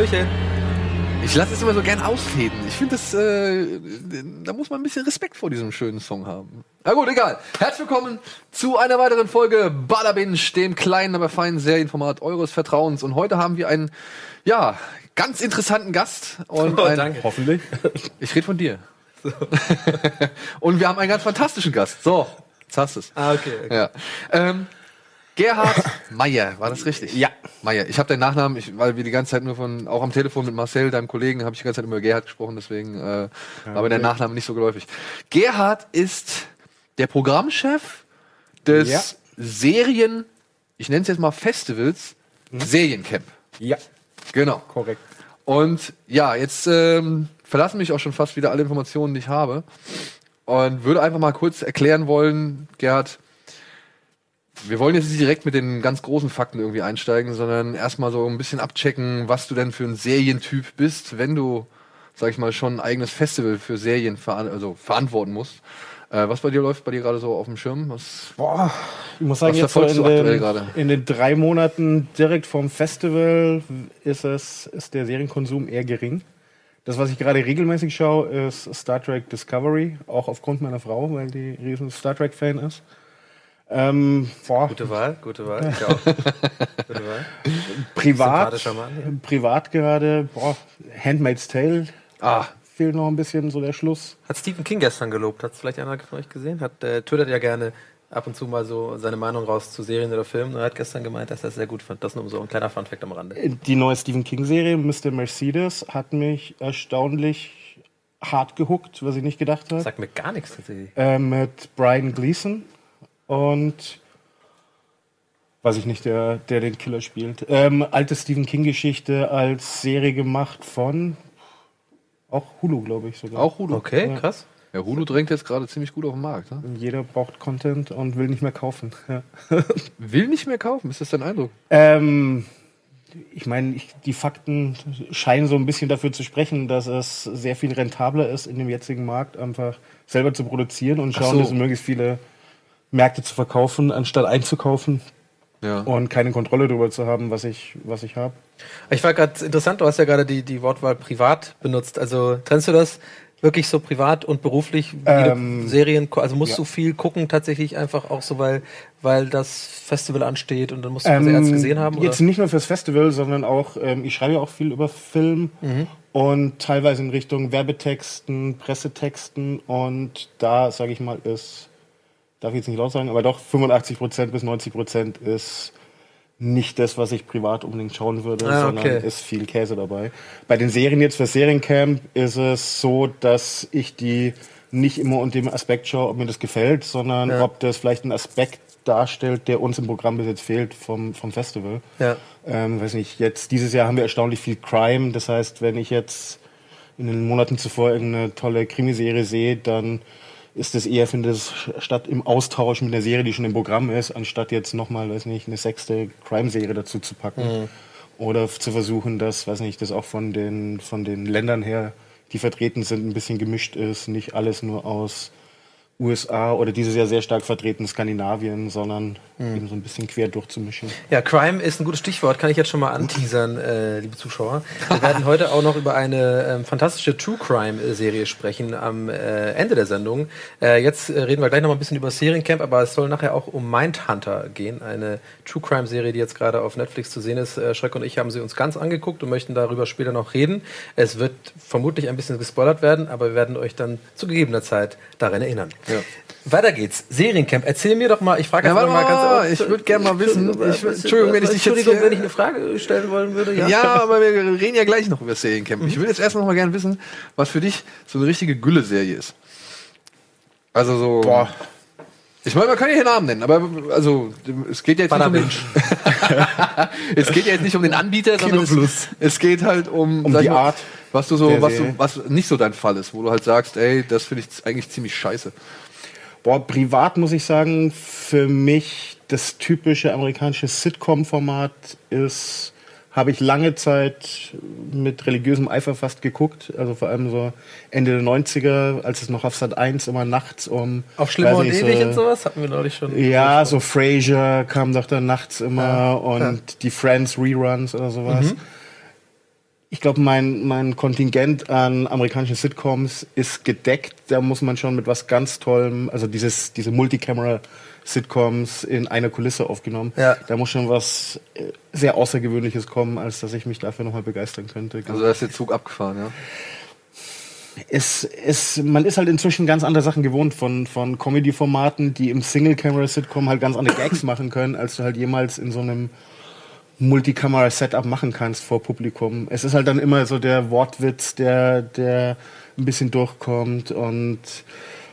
Hallöchen. Ich lasse es immer so gern ausfäden. Ich finde, das, äh, da muss man ein bisschen Respekt vor diesem schönen Song haben. Na gut, egal. Herzlich willkommen zu einer weiteren Folge Badabinge, dem kleinen, aber feinen Serienformat eures Vertrauens. Und heute haben wir einen, ja, ganz interessanten Gast. Und Oh, ein, danke. Hoffentlich. Ich rede von dir. und wir haben einen ganz fantastischen Gast. So, jetzt hast du es. Ah, okay. okay. Ja. Ähm, Gerhard Meier, war das richtig? Ja. Meier. Ich habe deinen Nachnamen, ich, weil wir die ganze Zeit nur von, auch am Telefon mit Marcel, deinem Kollegen, habe ich die ganze Zeit über Gerhard gesprochen, deswegen äh, war mir der Nachname nicht so geläufig. Gerhard ist der Programmchef des Ja. Serien, ich nenne es jetzt mal Festivals, Seriencamp. Ja, Genau. korrekt. Und ja, jetzt ähm, verlassen mich auch schon fast wieder alle Informationen, die ich habe. Und würde einfach mal kurz erklären wollen, Gerhard, wir wollen jetzt nicht direkt mit den ganz großen Fakten irgendwie einsteigen, sondern erstmal so ein bisschen abchecken, was du denn für ein Serientyp bist, wenn du, sag ich mal, schon ein eigenes Festival für Serien veran also verantworten musst. Äh, was bei dir läuft bei dir gerade so auf dem Schirm? Was, Boah, ich muss sagen, jetzt so in den, gerade? in den drei Monaten direkt vom Festival ist, es, ist der Serienkonsum eher gering. Das, was ich gerade regelmäßig schaue, ist Star Trek Discovery, auch aufgrund meiner Frau, weil die riesen Star Trek-Fan ist. Ähm, boah, Gute Wahl, gute Wahl. Ich auch. gute Wahl. privat, privat gerade, boah, Handmaid's Tale ah, fehlt noch ein bisschen so der Schluss. Hat Stephen King gestern gelobt. Hat es vielleicht einer von euch gesehen? Hat, äh, twittert ja gerne ab und zu mal so seine Meinung raus zu Serien oder Filmen. Er hat gestern gemeint, dass er es sehr gut fand. Das nur so ein kleiner Funfact am Rande. Die neue Stephen King-Serie, Mr. Mercedes, hat mich erstaunlich hart gehuckt, was ich nicht gedacht habe. Sagt mir gar nichts tatsächlich. Äh, mit Brian Gleason und weiß ich nicht, der, der den Killer spielt. Ähm, alte Stephen King-Geschichte als Serie gemacht von auch Hulu, glaube ich sogar. auch Hulu. Okay, krass. Ja, Hulu drängt jetzt gerade ziemlich gut auf den Markt. Ne? Jeder braucht Content und will nicht mehr kaufen. Ja. Will nicht mehr kaufen, ist das dein Eindruck? Ähm, ich meine, ich, die Fakten scheinen so ein bisschen dafür zu sprechen, dass es sehr viel rentabler ist, in dem jetzigen Markt einfach selber zu produzieren und schauen, so. dass möglichst viele Märkte zu verkaufen, anstatt einzukaufen Ja. und keine Kontrolle darüber zu haben, was ich, was ich habe. Ich war gerade interessant, du hast ja gerade die, die Wortwahl privat benutzt. Also trennst du das wirklich so privat und beruflich? Wie Ähm, Serien, also musst ja. du viel gucken tatsächlich einfach auch so, weil, weil das Festival ansteht und dann musst du quasi erst gesehen haben? Oder? Ähm, Jetzt nicht nur fürs Festival, sondern auch, ähm, ich schreibe ja auch viel über Film Mhm. und teilweise in Richtung Werbetexten, Pressetexten und da, sage ich mal, ist, darf ich jetzt nicht laut sagen, aber doch 85% bis 90% ist nicht das, was ich privat unbedingt schauen würde, Ah, sondern okay. ist viel Käse dabei. Bei den Serien jetzt für Seriencamp ist es so, dass ich die nicht immer unter dem Aspekt schaue, ob mir das gefällt, sondern Ja. ob das vielleicht ein Aspekt darstellt, der uns im Programm bis jetzt fehlt vom, vom Festival. Ja. Ähm, weiß nicht, jetzt dieses Jahr haben wir erstaunlich viel Crime. Das heißt, wenn ich jetzt in den Monaten zuvor irgendeine tolle Krimiserie sehe, dann ist es eher, finde ich, statt im Austausch mit einer Serie, die schon im Programm ist, anstatt jetzt nochmal, weiß nicht, eine sechste Crime-Serie dazu zu packen. Oder f- zu versuchen, dass, weiß nicht, das auch von den, von den Ländern her, die vertreten sind, ein bisschen gemischt ist. Nicht alles nur aus USA oder dieses Jahr sehr stark vertreten Skandinavien, sondern eben so ein bisschen quer durchzumischen. Ja, Crime ist ein gutes Stichwort, kann ich jetzt schon mal anteasern, äh, liebe Zuschauer. Wir werden heute auch noch über eine ähm, fantastische True Crime-Serie sprechen am äh, Ende der Sendung. Äh, jetzt äh, reden wir gleich noch mal ein bisschen über Seriencamp, aber es soll nachher auch um Mindhunter gehen, eine True Crime-Serie, die jetzt gerade auf Netflix zu sehen ist. Äh, Schreck und ich haben sie uns ganz angeguckt und möchten darüber später noch reden. Es wird vermutlich ein bisschen gespoilert werden, aber wir werden euch dann zu gegebener Zeit daran erinnern. Ja. Weiter geht's. Seriencamp. Erzähl mir doch mal, ich frage Ja, mal ganz ich würd gern mal wissen, ich Entschuldigung, wenn ich dich jetzt hier- wenn ich eine Frage stellen wollen würde. Ja. Ja, aber wir reden ja gleich noch über Seriencamp. Ich würde jetzt erst noch mal gerne wissen, was für dich so eine richtige Gülle-Serie ist. Also so. Boah. Ich meine, man kann ja hier Namen nennen, aber also es geht ja jetzt nicht um den, es geht ja jetzt nicht um den Anbieter, sondern es, es geht halt um, Um die mal, Art was du so, was, du, was nicht so dein Fall ist, wo du halt sagst, ey, das finde ich eigentlich ziemlich scheiße. Boah, privat muss ich sagen, für mich das typische amerikanische Sitcom-Format ist, habe ich lange Zeit mit religiösem Eifer fast geguckt. Also vor allem so Ende der 90er, als es noch auf Sat 1 immer nachts um. Auf Schlimmer und Ewig so- und sowas hatten wir neulich schon. Ja, so Frasier kam doch dann nachts immer Ja, und ja. die Friends Reruns oder sowas. Mhm. ich glaube, mein, mein Kontingent an amerikanischen Sitcoms ist gedeckt. Da muss man schon mit was ganz Tollem, also dieses, diese Multicamera-Sitcoms in einer Kulisse aufgenommen. Ja. Da muss schon was äh, sehr Außergewöhnliches kommen, als dass ich mich dafür nochmal begeistern könnte. Also da ist der Zug abgefahren, ja. es, es, man ist halt inzwischen ganz andere Sachen gewohnt von, von Comedy-Formaten, die im Single-Camera-Sitcom halt ganz andere Gags machen können, als du halt jemals in so einem Multikamera-Setup machen kannst vor Publikum. Es ist halt dann immer so der Wortwitz, der, der ein bisschen durchkommt und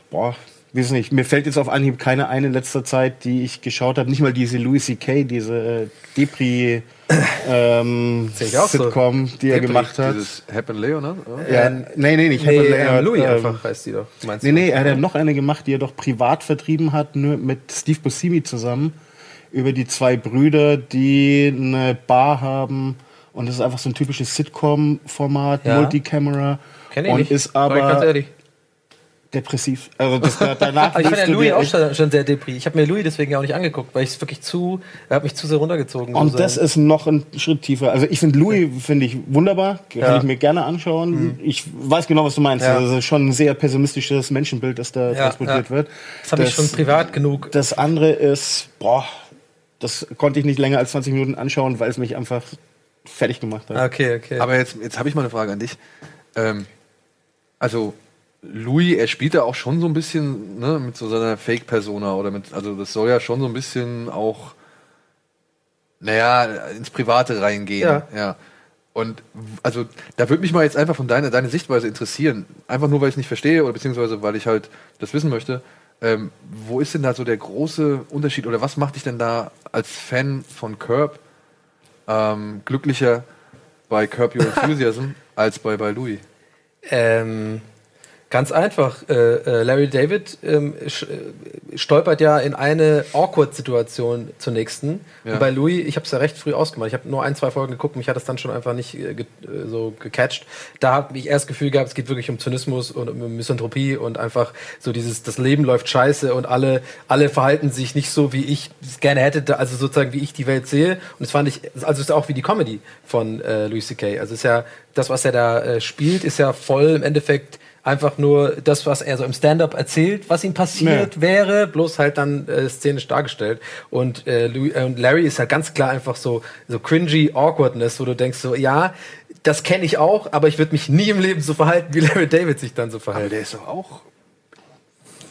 boah, weiß nicht, mir fällt jetzt auf Anhieb keine eine in letzter Zeit, die ich geschaut habe, nicht mal diese Louis C.K., diese äh, Depri ähm, auch so. Sitcom, die er gemacht hat. Dieses Happen Leonard? oder? Ja, Ähm, nee, nee, nicht Nee, Happy ähm, Leonard, Louis ähm, einfach heißt die doch. Meinst Nee, nee, er hat ja noch eine gemacht, die er doch privat vertrieben hat, nur mit Steve Buscemi zusammen. Über die zwei Brüder, die eine Bar haben. Und das ist einfach so ein typisches Sitcom-Format, Ja. Multicamera. Kenn ich und nicht. ist aber ehrlich. Depressiv. Also das, da- danach Aber ich fand ja Louis auch schon, schon sehr depri. Ich habe mir Louis deswegen auch nicht angeguckt, weil ich es wirklich zu, er hat mich zu sehr runtergezogen. Und so das sein- ist noch ein Schritt tiefer. Also ich finde Louis finde ich wunderbar, kann Ja. Mhm. ich mir gerne anschauen. Ich weiß genau, was du meinst. Ja. Also das ist schon ein sehr pessimistisches Menschenbild, das da Ja, transportiert ja. wird. das habe ich schon privat genug. Das andere ist, boah, das konnte ich nicht länger als 20 Minuten anschauen, weil es mich einfach fertig gemacht hat. Okay, okay. Aber jetzt, jetzt habe ich mal eine Frage an dich. Ähm, also, Louis, er spielt da auch schon so ein bisschen ne, mit so seiner Fake-Persona oder mit, also das soll ja schon so ein bisschen auch, naja, ins Private reingehen. Ja. ja. Und also da würde mich mal jetzt einfach von deiner deine Sichtweise interessieren. Einfach nur, weil ich es nicht verstehe oder beziehungsweise weil ich halt das wissen möchte. Ähm, wo ist denn da so der große Unterschied oder was macht dich denn da als Fan von Curb ähm, glücklicher bei Curb Your Enthusiasm als bei, bei Louis? Ähm, ganz einfach. Äh, äh, Larry David ähm, äh, stolpert ja in eine Awkward-Situation zur nächsten. Ja. Und bei Louis, ich habe es ja recht früh ausgemacht. Ich habe nur ein, zwei Folgen geguckt. Mich hat das dann schon einfach nicht so gecatcht. Da habe ich erst das Gefühl gehabt, es geht wirklich um Zynismus und um Misanthropie und einfach so dieses, das Leben läuft scheiße und alle, alle verhalten sich nicht so, wie ich es gerne hätte, also sozusagen, wie ich die Welt sehe. Und das fand ich, also es ist auch wie die Comedy von äh, Louis C.K. Also es ist ja, das, was er da äh, spielt, ist ja voll im Endeffekt einfach nur das, was er so im Stand-up erzählt, was ihm passiert wäre, bloß halt dann äh, szenisch dargestellt. Und, äh, Louis, äh, und Larry ist halt ganz klar einfach so, so cringy Awkwardness, wo du denkst so, ja, das kenne ich auch, aber ich würde mich nie im Leben so verhalten, wie Larry David sich dann so Aber verhält. der ist doch auch,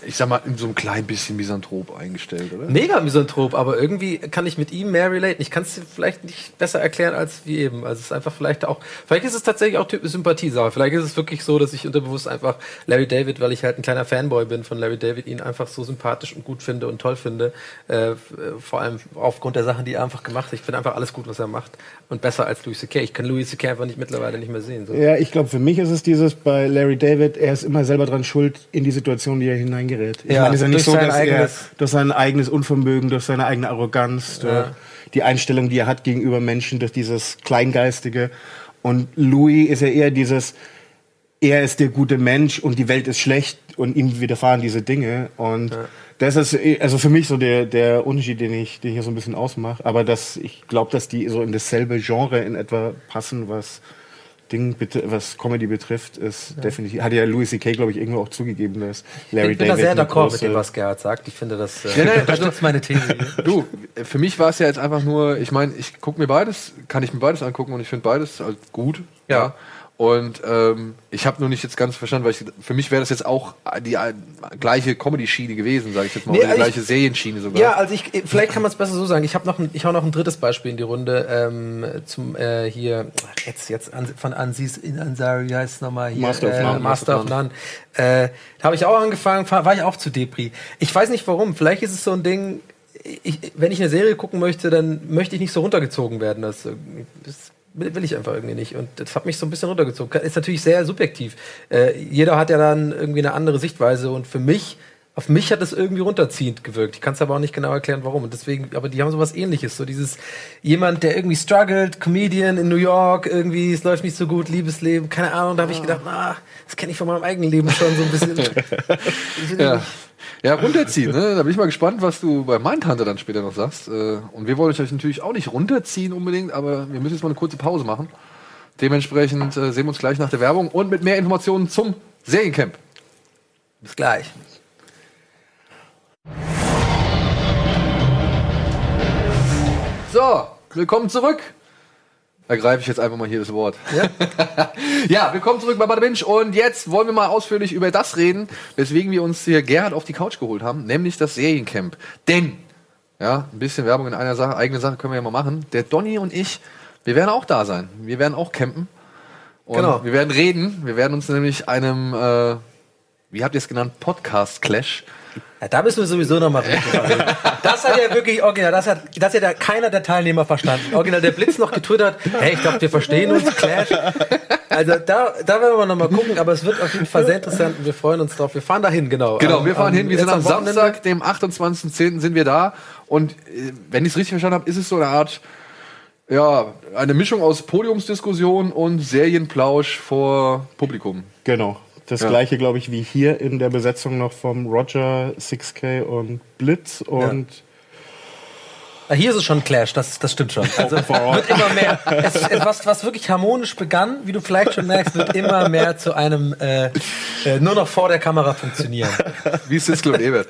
ich sag mal, in so einem klein bisschen Misanthrop eingestellt, oder? Mega Misanthrop, aber irgendwie kann ich mit ihm mehr relaten. Ich kann es vielleicht nicht besser erklären als wie eben. Also es ist einfach vielleicht auch, vielleicht ist es tatsächlich auch Typ Sympathiesache. Vielleicht ist es wirklich so, dass ich unterbewusst einfach Larry David, weil ich halt ein kleiner Fanboy bin von Larry David, ihn einfach so sympathisch und gut finde und toll finde. Äh, äh, vor allem aufgrund der Sachen, die er einfach gemacht hat. Ich finde einfach alles gut, was er macht. Und besser als Louis C.K. Ich kann Louis C.K. einfach nicht mittlerweile nicht mehr sehen. So. Ja, ich glaube, für mich ist es dieses bei Larry David, er ist immer selber dran schuld in die Situation, die er hineingerät. Ich Ja, meine, es ist ja durch nicht so, sein dass eigenes- er durch sein eigenes Unvermögen, durch seine eigene Arroganz, durch die Einstellung, die er hat gegenüber Menschen, durch dieses Kleingeistige. Und Louis ist ja eher dieses, er ist der gute Mensch und die Welt ist schlecht und ihm widerfahren diese Dinge. Und das ist also für mich so der, der Unterschied, den ich, den ich hier so ein bisschen ausmache. Aber dass ich glaube, dass die so in dasselbe Genre in etwa passen, was Ding, bet- was Comedy betrifft, ist definitiv. Hat ja Louis C.K., glaube ich, irgendwo auch zugegeben, dass Larry ich bin da David sehr eine d'accord mit dem, was Gerhard sagt. Ich finde, das äh, Ja, nein, unterstützt meine These. hier. Du, für mich war es ja jetzt einfach nur, ich meine, ich gucke mir beides, kann ich mir beides angucken und ich finde beides halt gut. Ja. Und ähm, ich habe nur nicht jetzt ganz verstanden, weil ich, für mich wäre das jetzt auch die äh, gleiche Comedy-Schiene gewesen, sage ich jetzt mal, Nee, oder die ich- gleiche Serienschiene sogar. Ja, also ich, vielleicht kann man es besser so sagen. Ich habe noch, ein, ich hau noch ein drittes Beispiel in die Runde ähm, zum äh, hier jetzt jetzt an, von Ansis in Ansari heißt es nochmal hier Master of äh, None. Master of None. Äh, da habe ich auch angefangen, war, ich auch zu Depri. Ich weiß nicht warum. Vielleicht ist es so ein Ding. Ich, wenn ich eine Serie gucken möchte, dann möchte ich nicht so runtergezogen werden. Das, äh, das will ich einfach irgendwie nicht. Und das hat mich so ein bisschen runtergezogen. Ist natürlich sehr subjektiv. Äh, jeder hat ja dann irgendwie eine andere Sichtweise. Und für mich, auf mich hat es irgendwie runterziehend gewirkt. Ich kann es aber auch nicht genau erklären, warum. Und deswegen, aber die haben so was ähnliches. So dieses, jemand, der irgendwie struggelt, Comedian in New York, irgendwie, es läuft nicht so gut, Liebesleben, keine Ahnung. Da habe ich gedacht, ah, das kenne ich von meinem eigenen Leben schon so ein bisschen. Ja. Ja, runterziehen, ne? Da bin ich mal gespannt, was du bei Mindhunter dann später noch sagst. Äh, Und wir wollen euch natürlich auch nicht runterziehen unbedingt, aber wir müssen jetzt mal eine kurze Pause machen. Dementsprechend äh, sehen wir uns gleich nach der Werbung und mit mehr Informationen zum Seriencamp. Bis gleich. So, willkommen zurück. Ergreife ich jetzt einfach mal hier das Wort. Ja? Ja, willkommen zurück bei Bada Binge und jetzt wollen wir mal ausführlich über das reden, weswegen wir uns hier Gerhard auf die Couch geholt haben, nämlich das Seriencamp. Denn, ja, ein bisschen Werbung in einer Sache, eigene Sache können wir ja mal machen. Der Donny und ich, wir werden auch da sein. Wir werden auch campen. Und Genau. wir werden reden. Wir werden uns nämlich einem, äh, wie habt ihr es genannt, Podcast-Clash. Ja, da müssen wir sowieso noch mal reden. Das hat ja wirklich original, das hat, das hat ja keiner der Teilnehmer verstanden. Original der Blitz noch getwittert, hey, ich glaube, wir verstehen uns, Clash. Also da, da werden wir noch mal gucken, aber es wird auf jeden Fall sehr interessant und wir freuen uns drauf. Wir fahren dahin, genau. Genau, wir fahren hin. Wir sind am. Samstag, dem 28.10. sind wir da. Und äh, wenn ich es richtig verstanden habe, ist es so eine Art, ja, eine Mischung aus Podiumsdiskussion und Serienplausch vor Publikum. Genau. Das Ja. gleiche, glaube ich, wie hier in der Besetzung noch vom Roger, 6K und Blitz und Hier ist es schon Clash, das, das stimmt schon. Also wird immer mehr. Es, was, was wirklich harmonisch begann, wie du vielleicht schon merkst, wird immer mehr zu einem äh, äh, nur noch vor der Kamera funktionieren. Wie Siskel und Ebert.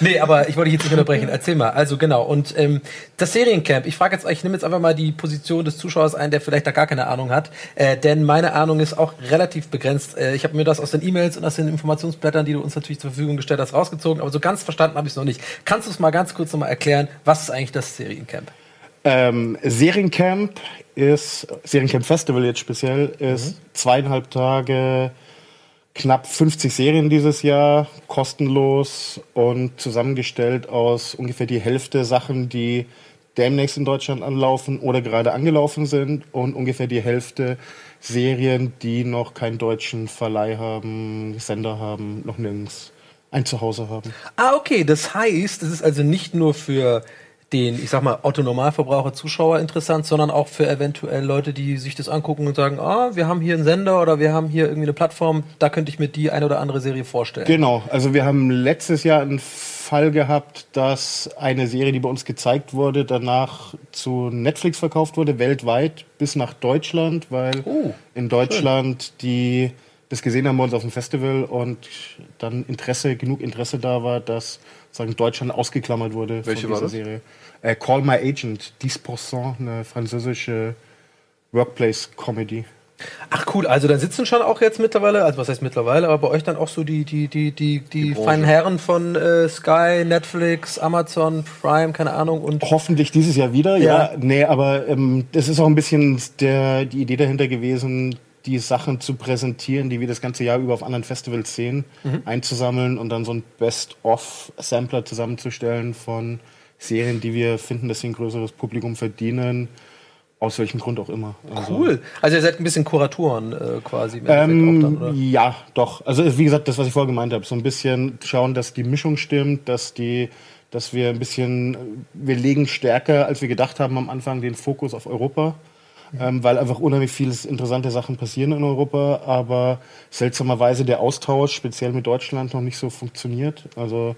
Nee, aber ich wollte dich jetzt nicht unterbrechen. Erzähl mal. Also genau. Und ähm, das Seriencamp, ich frage jetzt, ich nehme jetzt einfach mal die Position des Zuschauers ein, der vielleicht da gar keine Ahnung hat. Äh, denn meine Ahnung ist auch relativ begrenzt. Äh, ich habe mir das aus den E-Mails und aus den Informationsblättern, die du uns natürlich zur Verfügung gestellt hast, rausgezogen. Aber so ganz verstanden habe ich es noch nicht. Kannst du es mal ganz kurz nochmal erklären, was ist eigentlich das Seriencamp? Ähm, Seriencamp ist, Seriencamp Festival jetzt speziell, ist zweieinhalb Tage, knapp 50 Serien dieses Jahr, kostenlos und zusammengestellt aus ungefähr die Hälfte Sachen, die demnächst in Deutschland anlaufen oder gerade angelaufen sind und ungefähr die Hälfte Serien, die noch keinen deutschen Verleih haben, Sender haben, noch nirgends ein Zuhause haben. Ah, okay. Das heißt, es ist also nicht nur für den, ich sag mal, Otto-Normalverbraucher, Zuschauer interessant, sondern auch für eventuell Leute, die sich das angucken und sagen, ah, wir haben hier einen Sender oder wir haben hier irgendwie eine Plattform, da könnte ich mir die eine oder andere Serie vorstellen. Genau, also wir haben letztes Jahr einen Fall gehabt, dass eine Serie, die bei uns gezeigt wurde, danach zu Netflix verkauft wurde, weltweit bis nach Deutschland, weil Oh, in Deutschland die das gesehen haben wir uns auf dem Festival und dann Interesse, genug Interesse da war, dass sagen Deutschland ausgeklammert wurde Welche von war dieser das? Serie. Äh, Call My Agent, 10%, eine französische Workplace-Comedy. Ach cool, also da sitzen schon auch jetzt mittlerweile, also was heißt mittlerweile, aber bei euch dann auch so die, die, die, die, die, Branche. feinen Herren von äh, Sky, Netflix, Amazon, Prime, keine Ahnung und Hoffentlich dieses Jahr wieder, Ja. ja. Nee, aber ähm, das ist auch ein bisschen der, die Idee dahinter gewesen, die Sachen zu präsentieren, die wir das ganze Jahr über auf anderen Festivals sehen, einzusammeln und dann so ein Best-of-Sampler zusammenzustellen von Serien, die wir finden, dass sie ein größeres Publikum verdienen, aus welchem Grund auch immer. Also, cool. Also ihr seid ein bisschen Kuratoren äh, quasi. auch dann, oder? Ähm, ja, doch. Also wie gesagt, das, was ich vorher gemeint habe, so ein bisschen schauen, dass die Mischung stimmt, dass die, dass wir ein bisschen, wir legen stärker, als wir gedacht haben am Anfang, den Fokus auf Europa. Ähm, weil einfach unheimlich viele interessante Sachen passieren in Europa, aber seltsamerweise der Austausch, speziell mit Deutschland, noch nicht so funktioniert. Also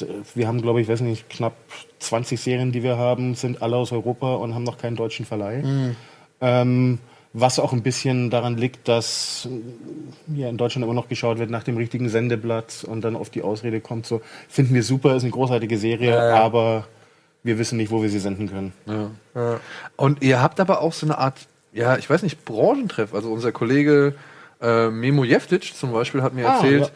äh, wir haben, glaube ich, weiß nicht, knapp 20 Serien, die wir haben, sind alle aus Europa und haben noch keinen deutschen Verleih. Ähm, was auch ein bisschen daran liegt, dass äh, ja, in Deutschland immer noch geschaut wird nach dem richtigen Sendeplatz und dann auf die Ausrede kommt, so finden wir super, ist eine großartige Serie, Ja, ja. aber wir wissen nicht, wo wir sie senden können. Ja. Und ihr habt aber auch so eine Art, ja, ich weiß nicht, Branchentreff. Also unser Kollege äh, Memo Jeftic zum Beispiel hat mir Ah, erzählt, ja.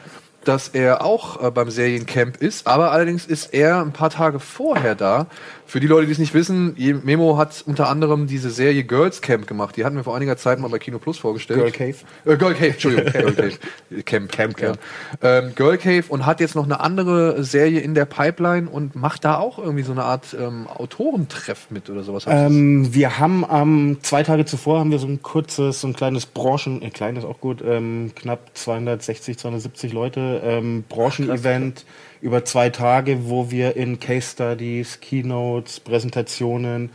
Dass er auch äh, beim Seriencamp ist, aber allerdings ist er ein paar Tage vorher da. Für die Leute, die es nicht wissen, Memo hat unter anderem diese Serie Girls Camp gemacht. Die hatten wir vor einiger Zeit mal bei Kino Plus vorgestellt. Girl Cave. Äh, Girl Cave, Entschuldigung. Girl Cave. Camp. Camp, ja. Ähm, Girl Cave und hat jetzt noch eine andere Serie in der Pipeline und macht da auch irgendwie so eine Art ähm, Autorentreff mit oder sowas. Ähm, wir haben am zwei Tage zuvor haben wir so ein kurzes, so ein kleines Branchen, äh, klein ist auch gut, ähm, knapp 260, 270 Leute, ähm, Branchenevent über zwei Tage, wo wir in Case Studies, Keynotes, Präsentationen,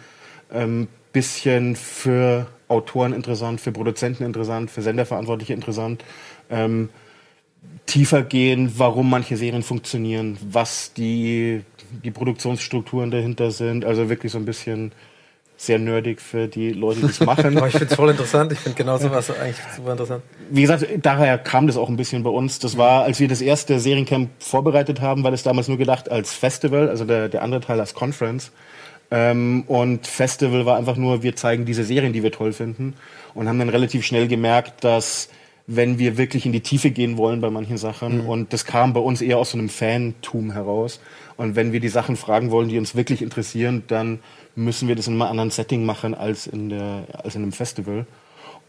ähm, bisschen für Autoren interessant, für Produzenten interessant, für Senderverantwortliche interessant, ähm, tiefer gehen, warum manche Serien funktionieren, was die, die Produktionsstrukturen dahinter sind. Also wirklich so ein bisschen sehr nerdig für die Leute, die es machen. Aber ich finde es voll interessant. Ich finde genau sowas eigentlich super interessant. Wie gesagt, daher kam das auch ein bisschen bei uns. Das war, als wir das erste Seriencamp vorbereitet haben, war das damals nur gedacht als Festival, also der, der andere Teil als Conference. Ähm, und Festival war einfach nur, wir zeigen diese Serien, die wir toll finden. Und haben dann relativ schnell gemerkt, dass wenn wir wirklich in die Tiefe gehen wollen bei manchen Sachen, mhm. und das kam bei uns eher aus so einem Fantum heraus. Und wenn wir die Sachen fragen wollen, die uns wirklich interessieren, dann müssen wir das in einem anderen Setting machen als in, der, als in einem Festival.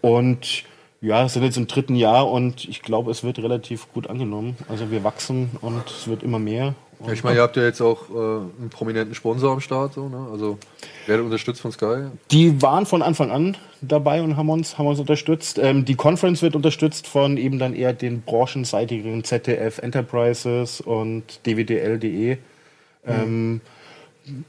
Und ja, sind jetzt im dritten Jahr und ich glaube, es wird relativ gut angenommen. Also wir wachsen und es wird immer mehr. Ja, ich meine, ihr habt ja jetzt auch äh, einen prominenten Sponsor am Start, so, ne? Also werdet unterstützt von Sky. Die waren von Anfang an dabei und haben uns, haben uns unterstützt. Ähm, die Conference wird unterstützt von eben dann eher den branchenseitigen ZDF Enterprises und dwdl.de. Mhm. Ähm,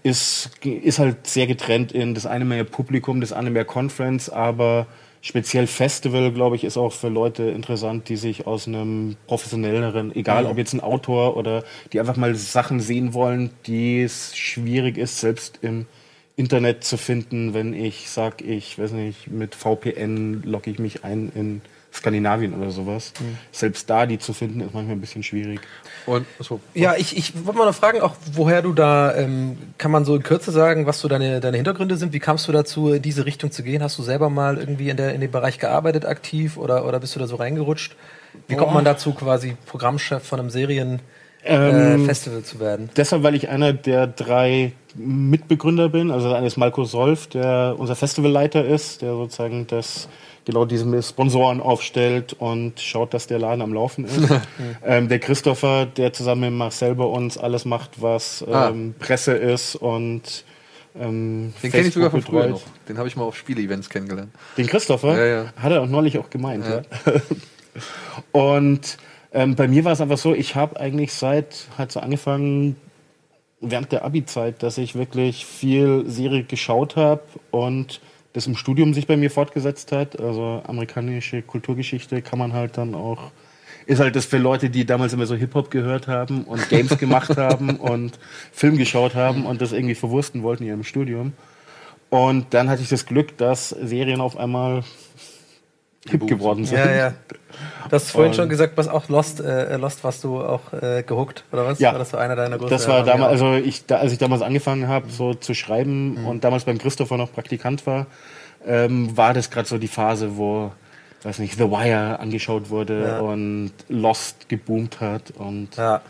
ist, ist halt sehr getrennt in das eine mehr Publikum, das andere mehr Conference, aber speziell Festival, glaube ich, ist auch für Leute interessant, die sich aus einem professionelleren, egal ob jetzt ein Autor oder die einfach mal Sachen sehen wollen, die es schwierig ist, selbst im Internet zu finden, wenn ich sag, ich weiß nicht, mit VPN logge ich mich ein in Skandinavien oder sowas. Mhm. Selbst da die zu finden, ist manchmal ein bisschen schwierig. Und, achso. Ja, ich, ich wollte mal noch fragen, auch woher du da, ähm, kann man so in Kürze sagen, was so deine, deine Hintergründe sind? Wie kamst du dazu, in diese Richtung zu gehen? Hast du selber mal irgendwie in, der, in dem Bereich gearbeitet, aktiv, oder, oder bist du da so reingerutscht? Wie kommt man dazu, quasi Programmchef von einem Serienfestival ähm, zu werden? Deshalb, weil ich einer der drei Mitbegründer bin. Also der eine ist Malko Solf, der unser Festivalleiter ist, der sozusagen das genau diese Sponsoren aufstellt und schaut, dass der Laden am Laufen ist. ähm, der Christopher, der zusammen mit Marcel bei uns alles macht, was ah. ähm. Presse ist und ähm, Den kenne ich sogar von früher noch. Den habe ich mal auf Spiele-Events kennengelernt. Den Christopher? Ja, ja. Hat er auch neulich auch gemeint, ja. ja. und ähm, bei mir war es einfach so, ich habe eigentlich seit, halt so angefangen, während der Abi-Zeit, dass ich wirklich viel Serie geschaut habe und das im Studium sich bei mir fortgesetzt hat. Also amerikanische Kulturgeschichte kann man halt dann auch ist halt das für Leute, die damals immer so Hip-Hop gehört haben und Games gemacht haben und Film geschaut haben und das irgendwie verwursten wollten in ihrem Studium. Und dann hatte ich das Glück, dass Serien auf einmal hip geworden sind. Ja, ja. Du hast vorhin und schon gesagt, was auch Lost, äh, Lost warst du auch äh, gehuckt, oder was? Ja. War das so einer deiner größten Das war damals, also ich, da, als ich damals angefangen habe, so zu schreiben mhm. und damals beim Christopher noch Praktikant war, ähm, war das gerade so die Phase, wo, weiß nicht, The Wire angeschaut wurde ja. und Lost geboomt hat und ja.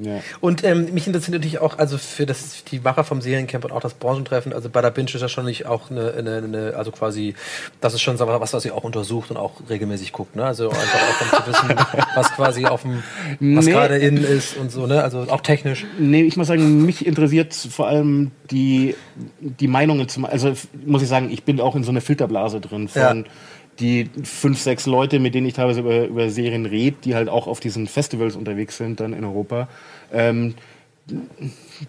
Ja. Und ähm, mich interessiert natürlich auch, also für das die Macher vom Seriencamp und auch das Branchentreffen, also bei der Binge ist das schon nicht auch eine, eine, eine, also quasi, das ist schon was, was ihr auch untersucht und auch regelmäßig guckt, ne? Also einfach auch um zu wissen, was quasi auf dem, was nee. gerade in ist und so, ne? Also auch technisch. Nee, ich muss sagen, mich interessiert vor allem die, die Meinungen zum, also muss ich sagen, ich bin auch in so einer Filterblase drin von ja die fünf, sechs Leute, mit denen ich teilweise über, über Serien rede, die halt auch auf diesen Festivals unterwegs sind, dann in Europa. Ähm,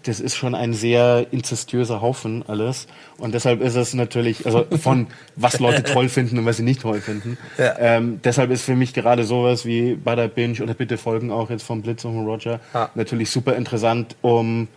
das ist schon ein sehr inzestiöser Haufen alles. Und deshalb ist es natürlich, also von was Leute toll finden und was sie nicht toll finden. Ja. Ähm, deshalb ist für mich gerade sowas wie Butter Binge oder bitte Folgen auch jetzt vom Blitz und Roger ja. natürlich super interessant, um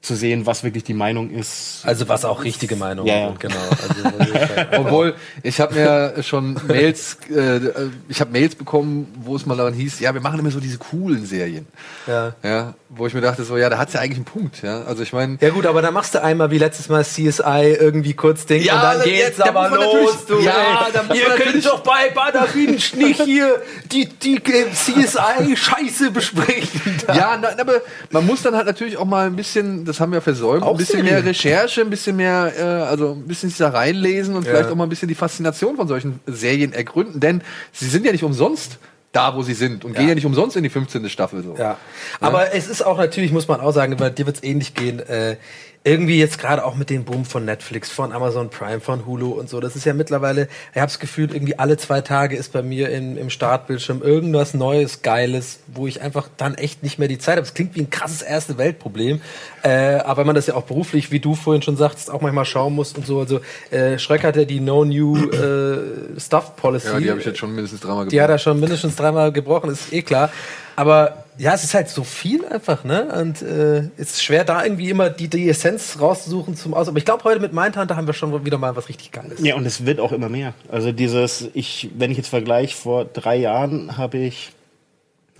zu sehen, was wirklich die Meinung ist. Also was auch richtige Meinung ja, ja. genau. Also, Obwohl ich habe mir schon Mails, äh, ich habe Mails bekommen, wo es mal daran hieß, ja, wir machen immer so diese coolen Serien. Ja. Ja, wo ich mir dachte so, ja, da hat's ja eigentlich einen Punkt, ja. Also ich meine. Ja gut, aber da machst du einmal wie letztes Mal CSI irgendwie kurz Ding ja, und dann geht's aber los, du. Ja, dann ihr könnt doch bei Bada Binge nicht hier die die CSI Scheiße besprechen. Ja, na, aber man muss dann halt natürlich auch mal ein bisschen das haben wir versäumt. Auch ein bisschen Serien. mehr Recherche, ein bisschen mehr, äh, also ein bisschen sich da reinlesen und ja. vielleicht auch mal ein bisschen die Faszination von solchen Serien ergründen, denn sie sind ja nicht umsonst da, wo sie sind und ja. gehen ja nicht umsonst in die 15. Staffel so. Ja. Aber ja? es ist auch natürlich, muss man auch sagen, bei dir wird es ähnlich gehen. Äh, irgendwie jetzt gerade auch mit dem Boom von Netflix, von Amazon Prime, von Hulu und so. Das ist ja mittlerweile, ich habe das Gefühl, irgendwie alle zwei Tage ist bei mir im, im Startbildschirm irgendwas Neues, Geiles, wo ich einfach dann echt nicht mehr die Zeit habe. Das klingt wie ein krasses erste Weltproblem. Äh, aber wenn man das ja auch beruflich, wie du vorhin schon sagtest, auch manchmal schauen muss und so. Also äh, Schreck hat ja die No New äh, Stuff Policy. Ja, die habe ich jetzt schon mindestens dreimal gebrochen. Die hat er schon mindestens dreimal gebrochen, ist eh klar. Aber ja, es ist halt so viel einfach, ne? Und äh, es ist schwer, da irgendwie immer die, die Essenz rauszusuchen zum Aus. Aber ich glaube, heute mit Mindhunter haben wir schon wieder mal was richtig Geiles. Ja, und es wird auch immer mehr. Also dieses, ich, wenn ich jetzt vergleiche, vor drei Jahren habe ich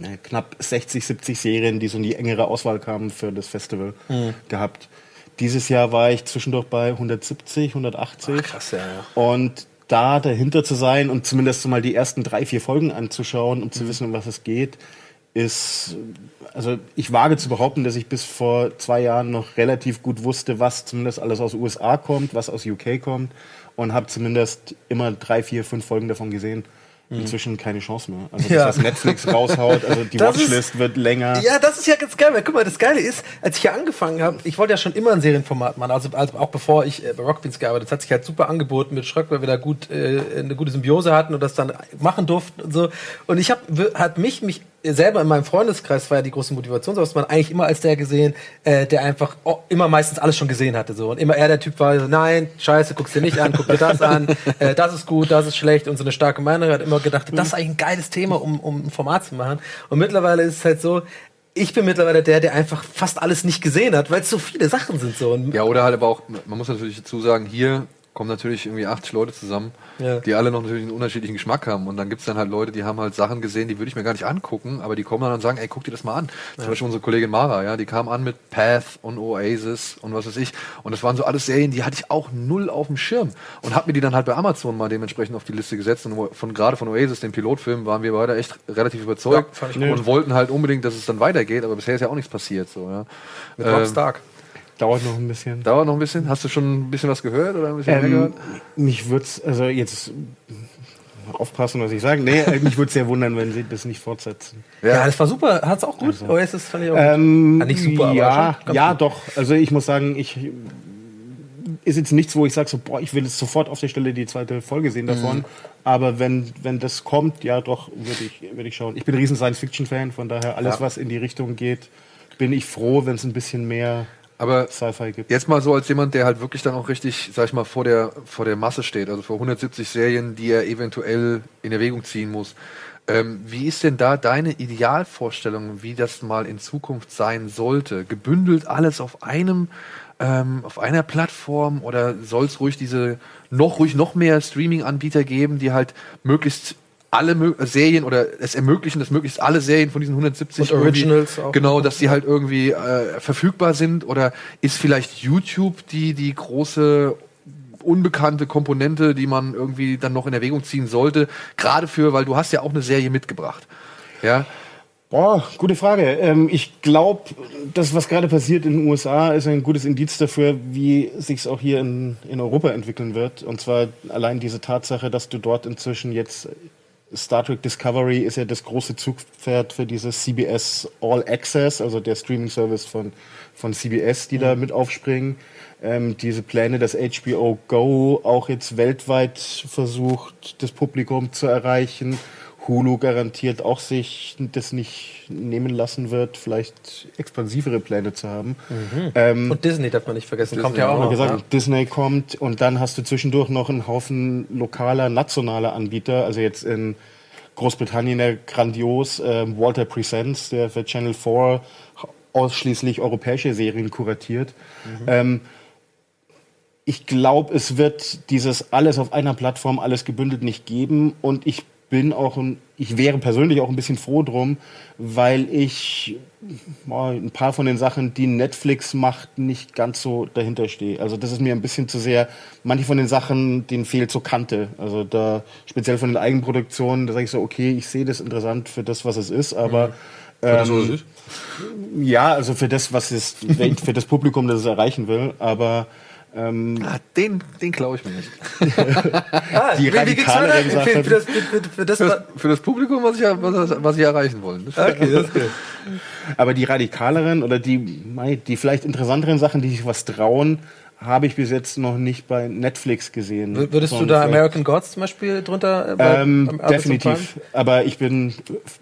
äh, knapp 60, 70 Serien, die so in die engere Auswahl kamen für das Festival gehabt. Dieses Jahr war ich zwischendurch bei 170, 180. Ach, krass, ja, ja. Und da dahinter zu sein und zumindest so mal die ersten drei, vier Folgen anzuschauen, um zu wissen, um was es geht, ist, also ich wage zu behaupten, dass ich bis vor zwei Jahren noch relativ gut wusste, was zumindest alles aus USA kommt, was aus UK kommt und habe zumindest immer drei, vier, fünf Folgen davon gesehen. Inzwischen keine Chance mehr. Also das, Ja. was Netflix raushaut, also die Das ist- Watchlist wird länger. Ja, das ist ja ganz geil. Weil, guck mal, das Geile ist, als ich hier angefangen habe, ich wollte ja schon immer ein Serienformat machen. Also, also auch bevor ich äh, bei Rockbeans gearbeitet habe, das hat sich halt super angeboten mit Schröck, weil wir da gut äh, eine gute Symbiose hatten und das dann machen durften und so. Und ich habe hat mich mich selber in meinem Freundeskreis war ja die große Motivation, so was man eigentlich immer als der gesehen, äh, der einfach oh, immer meistens alles schon gesehen hatte so und immer er der Typ war so, nein, scheiße, guck's dir nicht an, guck dir das an, äh, das ist gut, das ist schlecht und so eine starke Meinung hat immer gedacht, das ist eigentlich ein geiles Thema, um um ein Format zu machen. Und mittlerweile ist es halt so, ich bin mittlerweile der, der einfach fast alles nicht gesehen hat, weil es so viele Sachen sind so. Und Ja, oder halt aber auch, man muss natürlich dazu sagen, hier kommen natürlich irgendwie 80 Leute zusammen, Ja. die alle noch natürlich einen unterschiedlichen Geschmack haben. Und dann gibt's dann halt Leute, die haben halt Sachen gesehen, die würde ich mir gar nicht angucken, aber die kommen dann und sagen, ey, guck dir das mal an. Zum Beispiel unsere Kollegin Mara, ja, die kam an mit Path und Oasis und was weiß ich. Und das waren so alles Serien, die hatte ich auch null auf dem Schirm. Und hab mir die dann halt bei Amazon mal dementsprechend auf die Liste gesetzt. Und von gerade von Oasis, dem Pilotfilm, waren wir beide echt relativ überzeugt Ja, und wollten halt unbedingt, dass es dann weitergeht, aber bisher ist ja auch nichts passiert. So, ja. mit Rob Ähm, Stark. Dauert noch ein bisschen. Dauert noch ein bisschen. Hast du schon ein bisschen was gehört oder ein bisschen mehr Ähm, gehört? mich würde also jetzt aufpassen, was ich sage. Nee, äh, mich würde sehr wundern, wenn sie das nicht fortsetzen. Ja. das war super, hat's auch gut. Oasis fand ich auch Ähm, gut. Ja, nicht super, aber ja, schon ganz ja, gut. doch. Also ich muss sagen, ich ist jetzt nichts, wo ich sage, so, boah, ich will jetzt sofort auf der Stelle die zweite Folge sehen davon. Aber wenn, wenn das kommt, ja, doch, würde ich, würde ich schauen. Ich bin ein riesen Science-Fiction-Fan, von daher alles, Ja. was in die Richtung geht, bin ich froh, wenn es ein bisschen mehr Aber jetzt mal so als jemand, der halt wirklich dann auch richtig, sag ich mal, vor der, vor der Masse steht, also vor 170 Serien, die er eventuell in Erwägung ziehen muss. Ähm, wie ist denn da deine Idealvorstellung, wie das mal in Zukunft sein sollte? Gebündelt alles auf einem, ähm, auf einer Plattform oder soll es ruhig diese noch ruhig noch mehr Streaming-Anbieter geben, die halt möglichst alle Mö- Serien oder es ermöglichen, dass möglichst alle Serien von diesen 170 Und irgendwie- Originals auch. Genau, dass die halt irgendwie äh, verfügbar sind oder ist vielleicht YouTube die die große unbekannte Komponente, die man irgendwie dann noch in Erwägung ziehen sollte, gerade für, weil du hast ja auch eine Serie mitgebracht. Ja, Boah, gute Frage. Ähm, ich glaube, das, was gerade passiert in den USA, ist ein gutes Indiz dafür, wie sich es auch hier in, in Europa entwickeln wird. Und zwar allein diese Tatsache, dass du dort inzwischen jetzt Star Trek Discovery ist ja das große Zugpferd für dieses CBS All Access, also der Streaming-Service von, von CBS, die da mit aufspringen. Ähm, diese Pläne, dass HBO Go auch jetzt weltweit versucht, das Publikum zu erreichen. Hulu garantiert auch sich das nicht nehmen lassen wird, vielleicht expansivere Pläne zu haben. Ähm, Und Disney darf man nicht vergessen, Disney kommt ja auch noch. gesagt, ja. Disney kommt und dann hast du zwischendurch noch einen Haufen lokaler, nationaler Anbieter. Also jetzt in Großbritannien der grandios ähm, Walter Presents, der für Channel 4 ausschließlich europäische Serien kuratiert. Ähm, ich glaube, es wird dieses alles auf einer Plattform, alles gebündelt nicht geben. Und ich bin auch, ein, ich wäre persönlich auch ein bisschen froh drum, weil ich mal, ein paar von den Sachen, die Netflix macht, nicht ganz so dahinter stehe. Also das ist mir ein bisschen zu sehr, manche von den Sachen, denen fehlt so Kante. Also da, speziell von den Eigenproduktionen, da sage ich so, okay, ich sehe das interessant für das, was es ist, aber ähm, ja, also für das, was es, für das Publikum, das es erreichen will, aber ähm, Ah, den, den klaue ich mir nicht. Ah, die wie- wie weiter? Für, Sachen. für, das, für, für, das, Für das, für das Publikum, was ich, was, was ich erreichen wollen. Okay, das ist. Aber die radikaleren oder die, die vielleicht interessanteren Sachen, die sich was trauen, habe ich bis jetzt noch nicht bei Netflix gesehen. Würdest du da American Gods zum Beispiel drunter? Äh, Ähm, definitiv. Aber ich bin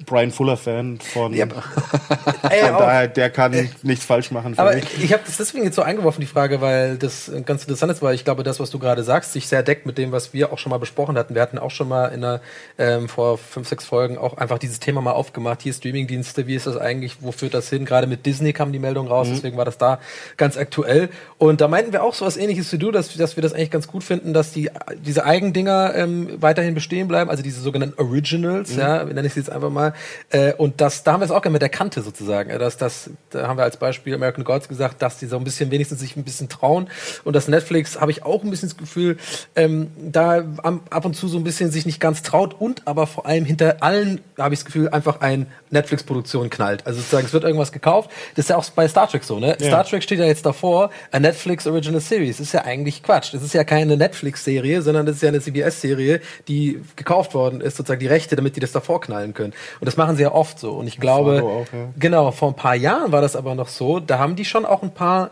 Brian Fuller Fan von. Ey, von daher, der kann nichts falsch machen für Aber mich. ich habe das deswegen jetzt so eingeworfen, die Frage, weil das ganz interessant ist, weil ich glaube, das, was du gerade sagst, sich sehr deckt mit dem, was wir auch schon mal besprochen hatten. Wir hatten auch schon mal in einer, ähm, vor fünf, sechs Folgen auch einfach dieses Thema mal aufgemacht. Hier Streamingdienste, wie ist das eigentlich, wo führt das hin? Gerade mit Disney kam die Meldung raus, deswegen war das da ganz aktuell. Und da meinten wir auch so was ähnliches wie du, dass, dass wir das eigentlich ganz gut finden, dass die, diese Eigendinger ähm, weiterhin bestehen bleiben, also diese sogenannten Originals, ja, nenne ich sie jetzt einfach mal. Äh, und das, da haben wir es auch gerne mit der Kante sozusagen. Äh, Dass das, da haben wir als Beispiel American Gods gesagt, dass die so ein bisschen wenigstens sich ein bisschen trauen. Und das Netflix habe ich auch ein bisschen das Gefühl, ähm, da am, ab und zu so ein bisschen sich nicht ganz traut und aber vor allem hinter allen habe ich das Gefühl einfach ein Netflix-Produktion knallt. Also sozusagen es wird irgendwas gekauft. Das ist ja auch bei Star Trek so, ne? Star Trek steht ja jetzt davor, ein Netflix Original Series. Das ist ja eigentlich Quatsch. Das ist ja keine Netflix-Serie, sondern das ist ja eine CBS-Serie, die gekauft worden ist, sozusagen die Rechte, damit die das davor knallen können. Und das machen sie ja oft so. Und ich glaube, auch, ja. genau, vor ein paar Jahren war das aber noch so, da haben die schon auch ein paar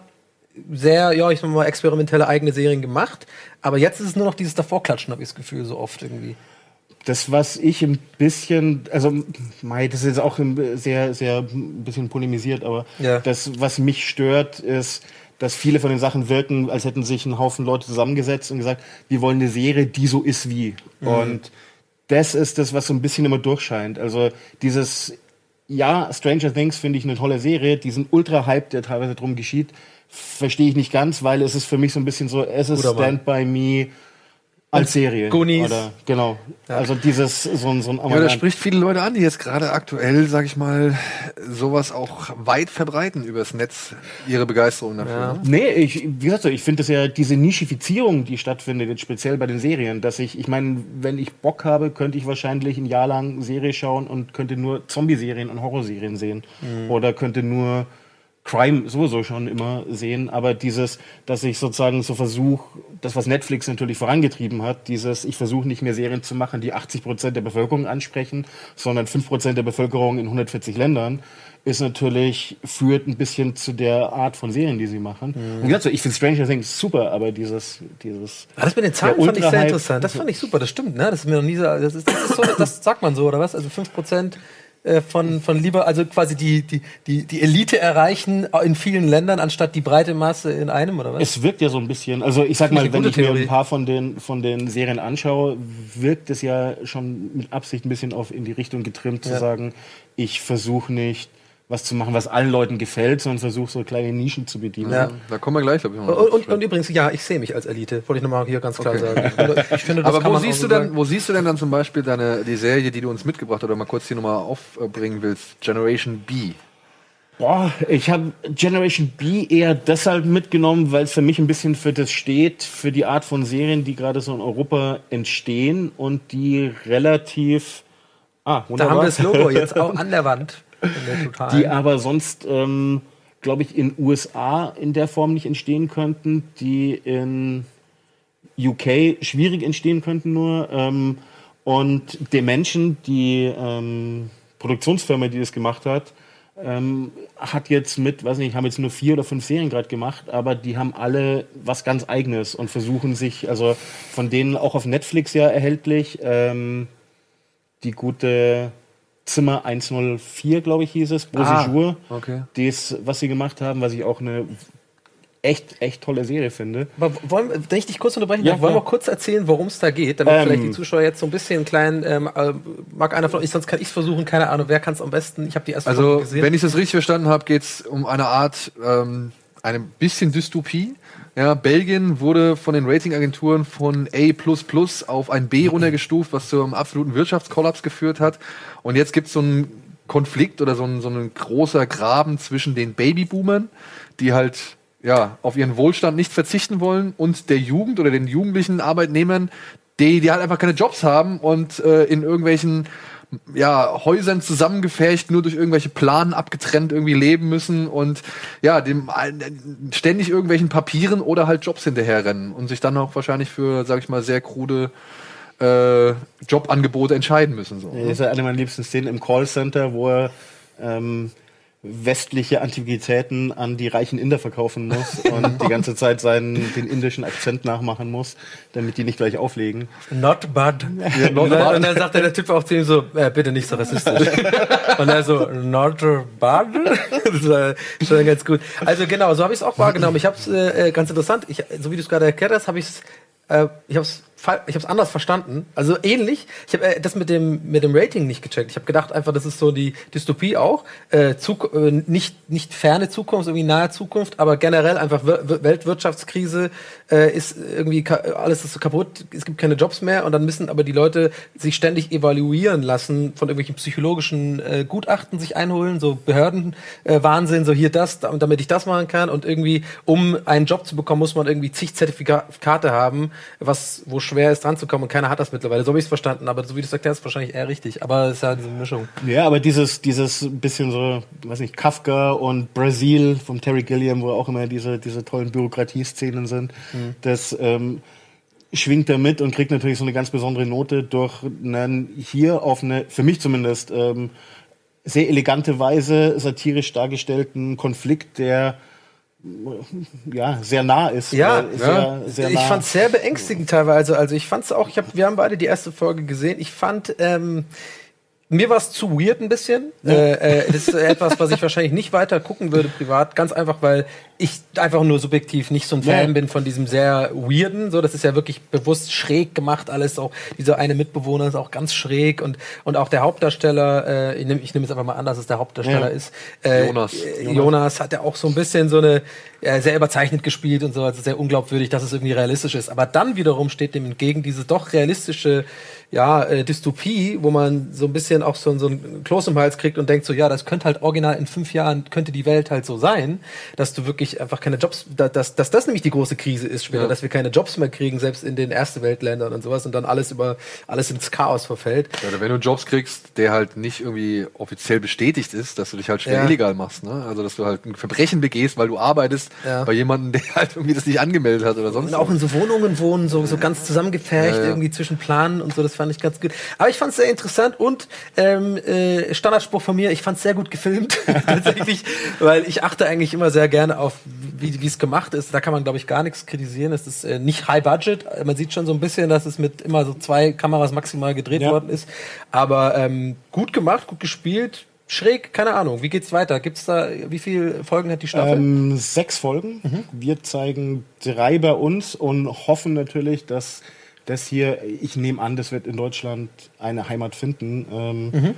sehr, ja, ich sag mal, experimentelle eigene Serien gemacht. Aber jetzt ist es nur noch dieses Davorklatschen, habe ich das Gefühl, so oft irgendwie. Das, was ich ein bisschen, also, mei, das ist jetzt auch ein sehr, sehr ein bisschen polemisiert, aber Ja. das, was mich stört, ist, dass viele von den Sachen wirken, als hätten sich ein Haufen Leute zusammengesetzt und gesagt, wir wollen eine Serie, die so ist wie. Und das ist das, was so ein bisschen immer durchscheint. Also dieses, ja, Stranger Things finde ich eine tolle Serie, diesen Ultra-Hype, der teilweise drum geschieht, verstehe ich nicht ganz, weil es ist für mich so ein bisschen so, es ist. Stand by Me als Serie. Goonies. Oder, genau. Also dieses, so ein, so ein Ja, das spricht viele Leute an, die jetzt gerade aktuell, sag ich mal, sowas auch weit verbreiten übers Netz, ihre Begeisterung dafür. Ja. Ne? Nee, ich, wie gesagt, ich finde das ja diese Nischifizierung, die stattfindet, jetzt speziell bei den Serien, dass ich, ich meine, wenn ich Bock habe, könnte ich wahrscheinlich ein Jahr lang Serie schauen und könnte nur Zombie-Serien und Horrorserien sehen. Oder könnte nur Crime sowieso schon immer sehen, aber dieses, dass ich sozusagen so versuche, das, was Netflix natürlich vorangetrieben hat, dieses, ich versuche nicht mehr Serien zu machen, die 80 Prozent der Bevölkerung ansprechen, sondern 5 Prozent der Bevölkerung in 140 Ländern, ist natürlich, führt ein bisschen zu der Art von Serien, die sie machen. Und wie gesagt, so, ich finde Stranger Things super, aber dieses, dieses, Ah, das mit den Zahlen fand ich sehr interessant. Das fand ich super, das stimmt, ne? Das ist mir noch nie so, das ist, das ist so, das sagt man so, oder was? Also 5% äh, von, von lieber, also quasi die, die, die, die Elite erreichen in vielen Ländern, anstatt die breite Masse in einem, oder was? Es wirkt ja so ein bisschen, also ich sag mal, wenn ich gute mir Theorie. ein paar von den, von den Serien anschaue, wirkt es ja schon mit Absicht ein bisschen auf in die Richtung getrimmt, Ja. zu sagen, ich versuche nicht was zu machen, was allen Leuten gefällt, sondern versuche so kleine Nischen zu bedienen. Ja. Da kommen wir gleich, glaube ich, mal und, und, und übrigens, ja, ich sehe mich als Elite. Wollte ich nochmal hier ganz klar Okay. sagen. Ich finde, das Aber wo siehst du so denn, sagen. wo siehst du denn dann zum Beispiel deine, die Serie, die du uns mitgebracht hast, oder mal kurz hier nochmal aufbringen willst? Generation B. Boah, ich habe Generation B eher deshalb mitgenommen, weil es für mich ein bisschen für das steht, für die Art von Serien, die gerade so in Europa entstehen und die relativ Ah, Da wunderbar. haben wir das Logo jetzt auch an der Wand. Die aber sonst, ähm, glaube ich, in USA in der Form nicht entstehen könnten, die in UK schwierig entstehen könnten nur. Ähm, und Dimension, die ähm, Produktionsfirma, die das gemacht hat, ähm, hat jetzt mit, weiß nicht, haben jetzt nur vier oder fünf Serien gerade gemacht, aber die haben alle was ganz Eigenes und versuchen sich, also von denen auch auf Netflix ja erhältlich, ähm, die gute Zimmer 104, glaube ich, hieß es, Ah, Bonjour. okay. Das, was sie gemacht haben, was ich auch eine echt, echt tolle Serie finde. Aber wollen, wir- wenn ich dich kurz unterbrechen Ja, darf, wollen wir kurz erzählen, worum es da geht, damit Ähm. vielleicht die Zuschauer jetzt so ein bisschen kleinen, ähm, äh, mag einer von euch, sonst kann ich es versuchen, keine Ahnung, wer kann es am besten? Ich habe die erste Also, Folge gesehen. wenn ich das richtig verstanden habe, geht es um eine Art, ähm, eine bisschen Dystopie. Ja, Belgien wurde von den Ratingagenturen von A auf ein B runtergestuft, was zu einem absoluten Wirtschaftskollaps geführt hat. Und jetzt gibt es so einen Konflikt oder so ein, so ein großer Graben zwischen den Babyboomern, die halt ja, auf ihren Wohlstand nicht verzichten wollen, und der Jugend oder den jugendlichen Arbeitnehmern, die, die halt einfach keine Jobs haben und äh, in irgendwelchen ja, Häusern zusammengefärcht, nur durch irgendwelche Planen abgetrennt irgendwie leben müssen und ja, dem ständig irgendwelchen Papieren oder halt Jobs hinterherrennen und sich dann auch wahrscheinlich für, sag ich mal, sehr krude äh, Jobangebote entscheiden müssen. So. Das ist ja eine meiner liebsten Szenen im Callcenter, wo er ähm, westliche Antiquitäten an die reichen Inder verkaufen muss und die ganze Zeit seinen den indischen Akzent nachmachen muss, damit die nicht gleich auflegen. Not bad. Ja, not und, dann, und dann sagt der Typ auch zu ihm so, äh, bitte nicht so rassistisch. und er so, not bad? das war schon ganz gut. Also genau, so habe ich es auch wahrgenommen. Ich habe es äh, ganz interessant. Ich, so wie du es gerade erklärt hast, habe ich es äh, ich habe es ich habe es anders verstanden. Also ähnlich. Ich habe äh, das mit dem mit dem Rating nicht gecheckt. Ich habe gedacht einfach, das ist so die Dystopie auch. Äh, Zuk äh, nicht nicht ferne Zukunft, irgendwie nahe Zukunft, aber generell einfach w Weltwirtschaftskrise äh, ist irgendwie alles ist so kaputt. Es gibt keine Jobs mehr und dann müssen aber die Leute sich ständig evaluieren lassen von irgendwelchen psychologischen äh, Gutachten sich einholen, so Behörden äh, Wahnsinn, so hier das, damit ich das machen kann und irgendwie um einen Job zu bekommen, muss man irgendwie zig Zertifikate haben, was wo schwer ist, dran zu kommen und keiner hat das mittlerweile. So habe ich es verstanden, aber so wie du es erklärst, ist wahrscheinlich eher richtig. Aber es ist ja diese Mischung. Ja, aber dieses, dieses bisschen so, weiß nicht, Kafka und Brasil vom Terry Gilliam, wo auch immer diese, diese tollen Bürokratieszenen sind, mhm. das ähm, schwingt da mit und kriegt natürlich so eine ganz besondere Note durch einen hier auf eine, für mich zumindest, ähm, sehr elegante Weise satirisch dargestellten Konflikt, der ja, sehr nah ist. Ja, äh, sehr, ja. Sehr nah. ich fand es sehr beängstigend teilweise. Also ich fand es auch, ich hab, wir haben beide die erste Folge gesehen. Ich fand, ähm, mir war es zu weird ein bisschen. Ja. Äh, äh, das ist etwas, was ich wahrscheinlich nicht weiter gucken würde privat. Ganz einfach, weil ich einfach nur subjektiv nicht so ein Fan ja. bin von diesem sehr weirden. So, das ist ja wirklich bewusst schräg gemacht alles. Auch dieser eine Mitbewohner ist auch ganz schräg und und auch der Hauptdarsteller. Äh, ich nehme ich nehm jetzt einfach mal an, dass es der Hauptdarsteller ja. ist. Äh, Jonas. Jonas. Jonas hat ja auch so ein bisschen so eine äh, sehr überzeichnet gespielt und so, also sehr unglaubwürdig, dass es irgendwie realistisch ist. Aber dann wiederum steht dem entgegen diese doch realistische ja, äh, Dystopie, wo man so ein bisschen auch so, so ein Kloß im Hals kriegt und denkt so, ja, das könnte halt original in fünf Jahren, könnte die Welt halt so sein, dass du wirklich einfach keine Jobs, dass, dass das nämlich die große Krise ist später, ja. dass wir keine Jobs mehr kriegen, selbst in den Erste Weltländern und sowas und dann alles über, alles ins Chaos verfällt. Ja, wenn du Jobs kriegst, der halt nicht irgendwie offiziell bestätigt ist, dass du dich halt schnell ja. illegal machst, ne? Also, dass du halt ein Verbrechen begehst, weil du arbeitest bei jemandem, der halt irgendwie das nicht angemeldet hat oder sonst. Und auch in so Wohnungen wohnen, so, so ganz zusammengepfercht, irgendwie zwischen Planen und so, das fand ich ganz gut. Aber ich fand es sehr interessant und ähm, äh, Standardspruch von mir, ich fand es sehr gut gefilmt, tatsächlich, weil ich achte eigentlich immer sehr gerne auf, wie es gemacht ist. Da kann man, glaube ich, gar nichts kritisieren. Es ist äh, nicht High Budget. Man sieht schon so ein bisschen, dass es mit immer so zwei Kameras maximal gedreht ja. worden ist. Aber ähm, gut gemacht, gut gespielt. Schräg, keine Ahnung. Wie geht's weiter? Gibt's da, wie viele Folgen hat die Staffel? Ähm, sechs Folgen. Mhm. Wir zeigen drei bei uns und hoffen natürlich, dass das hier, ich nehme an, das wird in Deutschland eine Heimat finden. Ähm, mhm.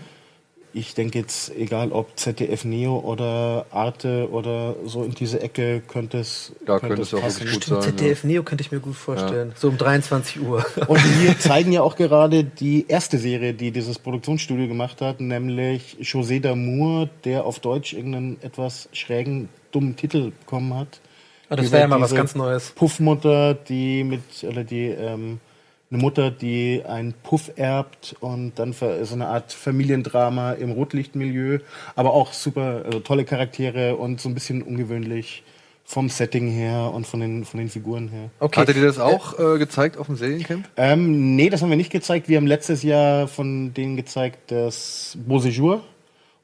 Ich denke jetzt, egal ob ZDF Neo oder Arte oder so in diese Ecke könnte es. Da könnte, es auch passen. gut sein. ZDF ja. Neo könnte ich mir gut vorstellen. Ja. So um 23 Uhr. Und wir zeigen ja auch gerade die erste Serie, die dieses Produktionsstudio gemacht hat, nämlich José Damour, der auf Deutsch irgendeinen etwas schrägen, dummen Titel bekommen hat. Ah, das wäre ja mal was ganz Neues. Puffmutter, die mit, oder die, ähm, eine Mutter, die einen Puff erbt und dann so eine Art Familiendrama im Rotlichtmilieu, aber auch super also tolle Charaktere und so ein bisschen ungewöhnlich vom Setting her und von den, von den Figuren her. Okay. Hattet ihr das auch äh, gezeigt auf dem Seriencamp? Ähm, nee, das haben wir nicht gezeigt. Wir haben letztes Jahr von denen gezeigt das Beau Séjour.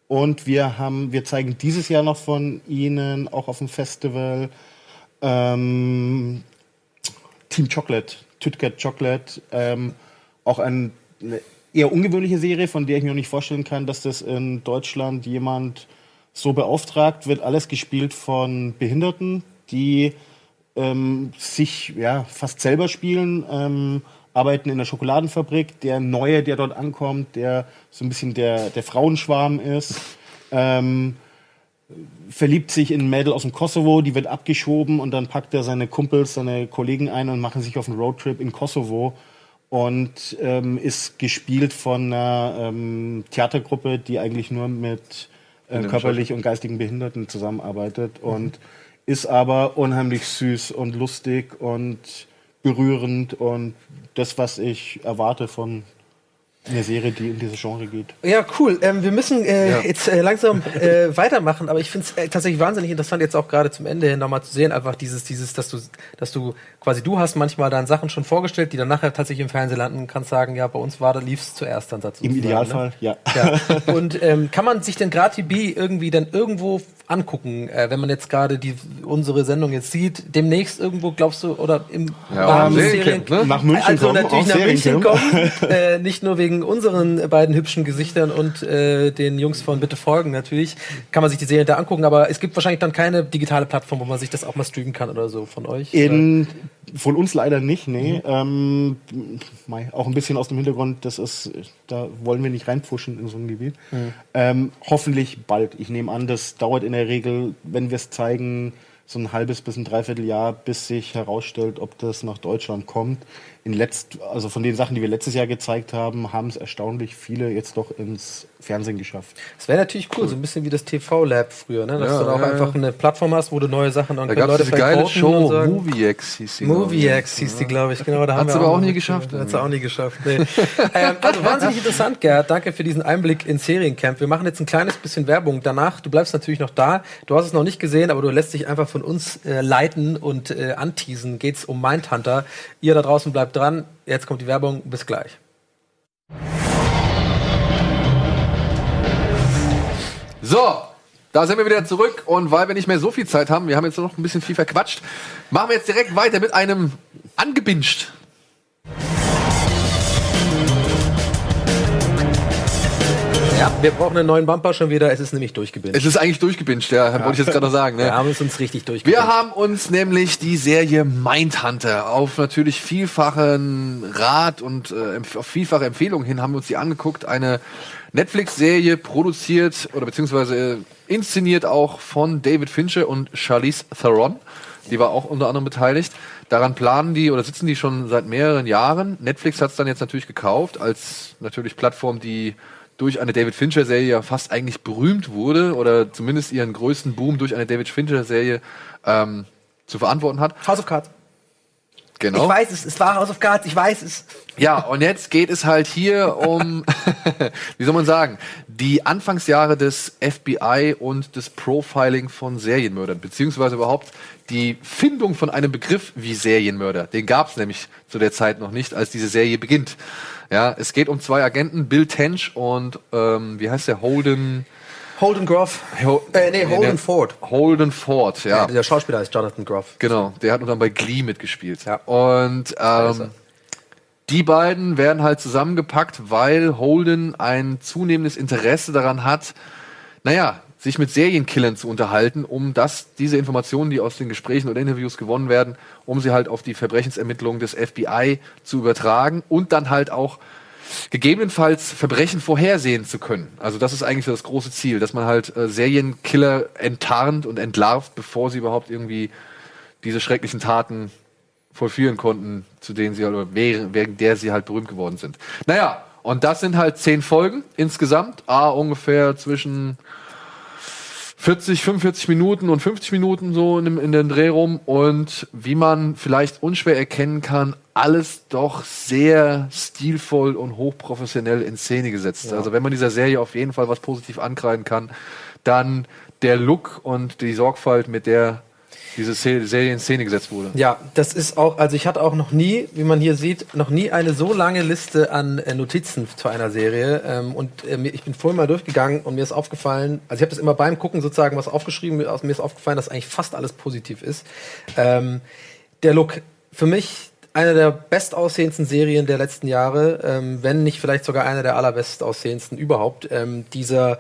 Und wir haben, wir zeigen dieses Jahr noch von ihnen auch auf dem Festival ähm, Team Chocolate. TütKat Chocolate, ähm, auch ein, eine eher ungewöhnliche Serie, von der ich mir auch nicht vorstellen kann, dass das in Deutschland jemand so beauftragt wird. Alles gespielt von Behinderten, die ähm, sich ja fast selber spielen, ähm, arbeiten in der Schokoladenfabrik. Der Neue, der dort ankommt, der so ein bisschen der, der Frauenschwarm ist. Ähm, verliebt sich in ein Mädel aus dem Kosovo, die wird abgeschoben und dann packt er seine Kumpels, seine Kollegen ein und machen sich auf einen Roadtrip in Kosovo und ähm, ist gespielt von einer ähm, Theatergruppe, die eigentlich nur mit äh, körperlich und geistigen Behinderten zusammenarbeitet mhm. und ist aber unheimlich süß und lustig und berührend und das, was ich erwarte von eine Serie, die in diese Genre geht. Ja, cool. Ähm, wir müssen äh, Ja. jetzt äh, langsam äh, weitermachen, aber ich finde es äh, tatsächlich wahnsinnig interessant, jetzt auch gerade zum Ende hin nochmal zu sehen, einfach dieses, dieses, dass du, dass du quasi du hast manchmal dann Sachen schon vorgestellt, die dann nachher tatsächlich im Fernsehen landen, kannst sagen, ja, bei uns war lief es zuerst dann dazu. Im Idealfall, ja. Ja. Und ähm, kann man sich denn gerade TV irgendwie dann irgendwo angucken, äh, wenn man jetzt gerade die unsere Sendung jetzt sieht, demnächst irgendwo glaubst du oder im Ja, Serien- Seriencamp, ne? Nach München also kommen, natürlich nach München Seriencamp. kommen, äh, nicht nur wegen unseren beiden hübschen Gesichtern und äh, den Jungs von Bitte folgen natürlich, kann man sich die Serie da angucken, aber es gibt wahrscheinlich dann keine digitale Plattform, wo man sich das auch mal streamen kann oder so von euch. In, von uns leider nicht, nee. Ähm, mei, auch ein bisschen aus dem Hintergrund, das ist, da wollen wir nicht reinpfuschen in so ein Gebiet. Ähm, hoffentlich bald. Ich nehme an, das dauert in der Regel, wenn wir es zeigen, so ein halbes bis ein Dreivierteljahr, bis sich herausstellt, ob das nach Deutschland kommt. In letzt, also von den Sachen, die wir letztes Jahr gezeigt haben, haben es erstaunlich viele jetzt doch ins Fernsehen geschafft. Das wäre natürlich cool, so ein bisschen wie das TV-Lab früher, ne? dass Ja, du da auch ja, einfach ja. eine Plattform hast, wo du neue Sachen dann Da können gab es Leute diese vielleicht geile Show, sagen- MovieX hieß die. MovieX hieß die, glaube ich, genau. Da haben Hat's wir aber auch nie geschafft, Hat's auch nie geschafft. Nee. ähm, also wahnsinnig interessant, Gerd. Danke für diesen Einblick ins Seriencamp. Wir machen jetzt ein kleines bisschen Werbung. Danach, du bleibst natürlich noch da. Du hast es noch nicht gesehen, aber du lässt dich einfach von uns äh, leiten und äh, anteasen. Geht's um Mindhunter. Ihr da draußen bleibt dran. Jetzt kommt die Werbung. Bis gleich. So, da sind wir wieder zurück und weil wir nicht mehr so viel Zeit haben, wir haben jetzt noch ein bisschen viel verquatscht, machen wir jetzt direkt weiter mit einem angebinscht. Ja, wir brauchen einen neuen Bumper schon wieder. Es ist nämlich durchgebildet. Es ist eigentlich durchgebinscht, ja, wollte ich jetzt gerade noch sagen. Ne? Wir haben es uns richtig durchgebildet. Wir haben uns nämlich die Serie Mindhunter auf natürlich vielfachen Rat und äh, auf vielfache Empfehlungen hin haben wir uns die angeguckt. Eine Netflix-Serie produziert oder beziehungsweise äh, inszeniert auch von David Fincher und Charlize Theron. Die war auch unter anderem beteiligt. Daran planen die oder sitzen die schon seit mehreren Jahren. Netflix hat es dann jetzt natürlich gekauft als natürlich Plattform, die durch eine David Fincher-Serie ja fast eigentlich berühmt wurde oder zumindest ihren größten Boom durch eine David Fincher-Serie ähm, zu verantworten hat. House of Cards. Genau. Ich weiß es, es war House of Cards, ich weiß es. Ja, und jetzt geht es halt hier um, wie soll man sagen, die Anfangsjahre des FBI und des Profiling von Serienmördern, beziehungsweise überhaupt die Findung von einem Begriff wie Serienmörder. Den gab es nämlich zu der Zeit noch nicht, als diese Serie beginnt. Ja, es geht um zwei Agenten, Bill Tench und ähm, wie heißt der Holden? Holden Groff. Ho Äh, nee, Holden der- Ford. Holden Ford, ja. Ja, der Schauspieler heißt Jonathan Groff. Genau, der hat dann bei Glee mitgespielt. Ja. Und ähm, die beiden werden halt zusammengepackt, weil Holden ein zunehmendes Interesse daran hat, naja, sich mit Serienkillern zu unterhalten, um das, diese Informationen, die aus den Gesprächen oder Interviews gewonnen werden, um sie halt auf die Verbrechensermittlungen des FBI zu übertragen und dann halt auch gegebenenfalls Verbrechen vorhersehen zu können. Also das ist eigentlich das große Ziel, dass man halt äh, Serienkiller enttarnt und entlarvt, bevor sie überhaupt irgendwie diese schrecklichen Taten vollführen konnten, zu denen sie halt, oder wegen, der sie halt berühmt geworden sind. Naja, und das sind halt zehn Folgen insgesamt, a ungefähr zwischen 40, 45 Minuten und 50 Minuten so in, in den Dreh rum und wie man vielleicht unschwer erkennen kann, alles doch sehr stilvoll und hochprofessionell in Szene gesetzt. Also wenn man dieser Serie auf jeden Fall was positiv ankreiden kann, dann der Look und die Sorgfalt, mit der diese Se- Serie in Szene gesetzt wurde. Ja, das ist auch, also ich hatte auch noch nie, wie man hier sieht, noch nie eine so lange Liste an äh, Notizen zu einer Serie. Ähm, und äh, ich bin vorhin mal durchgegangen und mir ist aufgefallen, also ich habe das immer beim Gucken sozusagen was aufgeschrieben, mir ist aufgefallen, dass eigentlich fast alles positiv ist. Ähm, der Look, für mich eine der bestaussehendsten Serien der letzten Jahre, ähm, wenn nicht vielleicht sogar eine der allerbestaussehendsten überhaupt. Dieser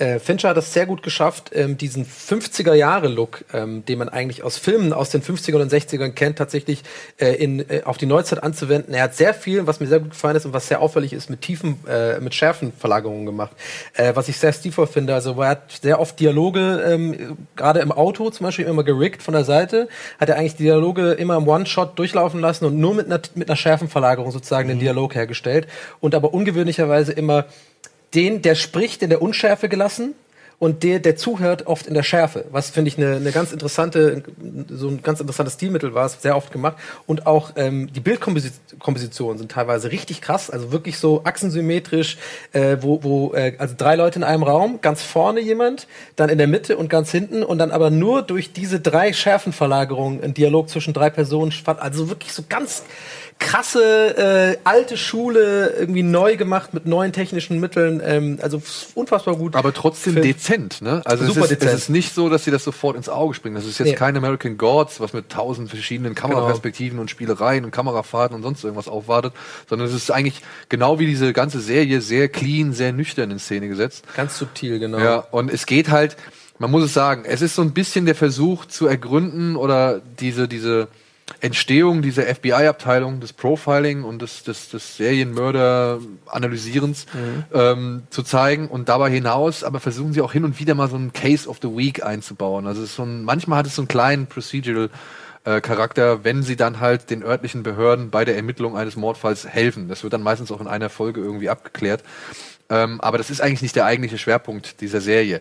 äh, Fincher hat es sehr gut geschafft, ähm, diesen 50er-Jahre-Look, ähm, den man eigentlich aus Filmen aus den 50ern und 60ern kennt, tatsächlich äh, in, äh, auf die Neuzeit anzuwenden. Er hat sehr viel, was mir sehr gut gefallen ist und was sehr auffällig ist, mit tiefen, äh, mit schärfen Verlagerungen gemacht. Äh, was ich sehr stilvoll finde. Also er hat sehr oft Dialoge, ähm, gerade im Auto zum Beispiel immer gerickt von der Seite, hat er eigentlich die Dialoge immer im One-Shot durchlaufen lassen und nur mit einer, mit einer Schärfenverlagerung sozusagen den Dialog hergestellt und aber ungewöhnlicherweise immer den, der spricht, in der Unschärfe gelassen und der, der zuhört, oft in der Schärfe. Was finde ich eine, eine ganz interessante, so ein ganz interessantes Stilmittel war, es sehr oft gemacht. Und auch ähm, die Bildkompositionen sind teilweise richtig krass, also wirklich so achsensymmetrisch, äh, wo, wo äh, also drei Leute in einem Raum, ganz vorne jemand, dann in der Mitte und ganz hinten und dann aber nur durch diese drei Schärfenverlagerungen ein Dialog zwischen drei Personen, also wirklich so ganz krasse äh, alte Schule irgendwie neu gemacht mit neuen technischen Mitteln. Ähm, also unfassbar gut. Aber trotzdem Film. dezent, ne? Also Super es ist, dezent. es ist nicht so, dass sie das sofort ins Auge springen. Das ist jetzt nee. kein American Gods, was mit tausend verschiedenen Kameraperspektiven genau. und Spielereien und Kamerafahrten und sonst irgendwas aufwartet, sondern es ist eigentlich genau wie diese ganze Serie sehr clean, sehr nüchtern in Szene gesetzt. Ganz subtil, genau. Ja, und es geht halt, man muss es sagen, es ist so ein bisschen der Versuch zu ergründen oder diese, diese, Entstehung dieser FBI-Abteilung des Profiling und des, des, des Serienmörder-Analysierens mhm. ähm, zu zeigen und dabei hinaus, aber versuchen sie auch hin und wieder mal so einen Case of the Week einzubauen. Also so ein, manchmal hat es so einen kleinen Procedural äh, Charakter, wenn sie dann halt den örtlichen Behörden bei der Ermittlung eines Mordfalls helfen. Das wird dann meistens auch in einer Folge irgendwie abgeklärt. Ähm, aber das ist eigentlich nicht der eigentliche Schwerpunkt dieser Serie.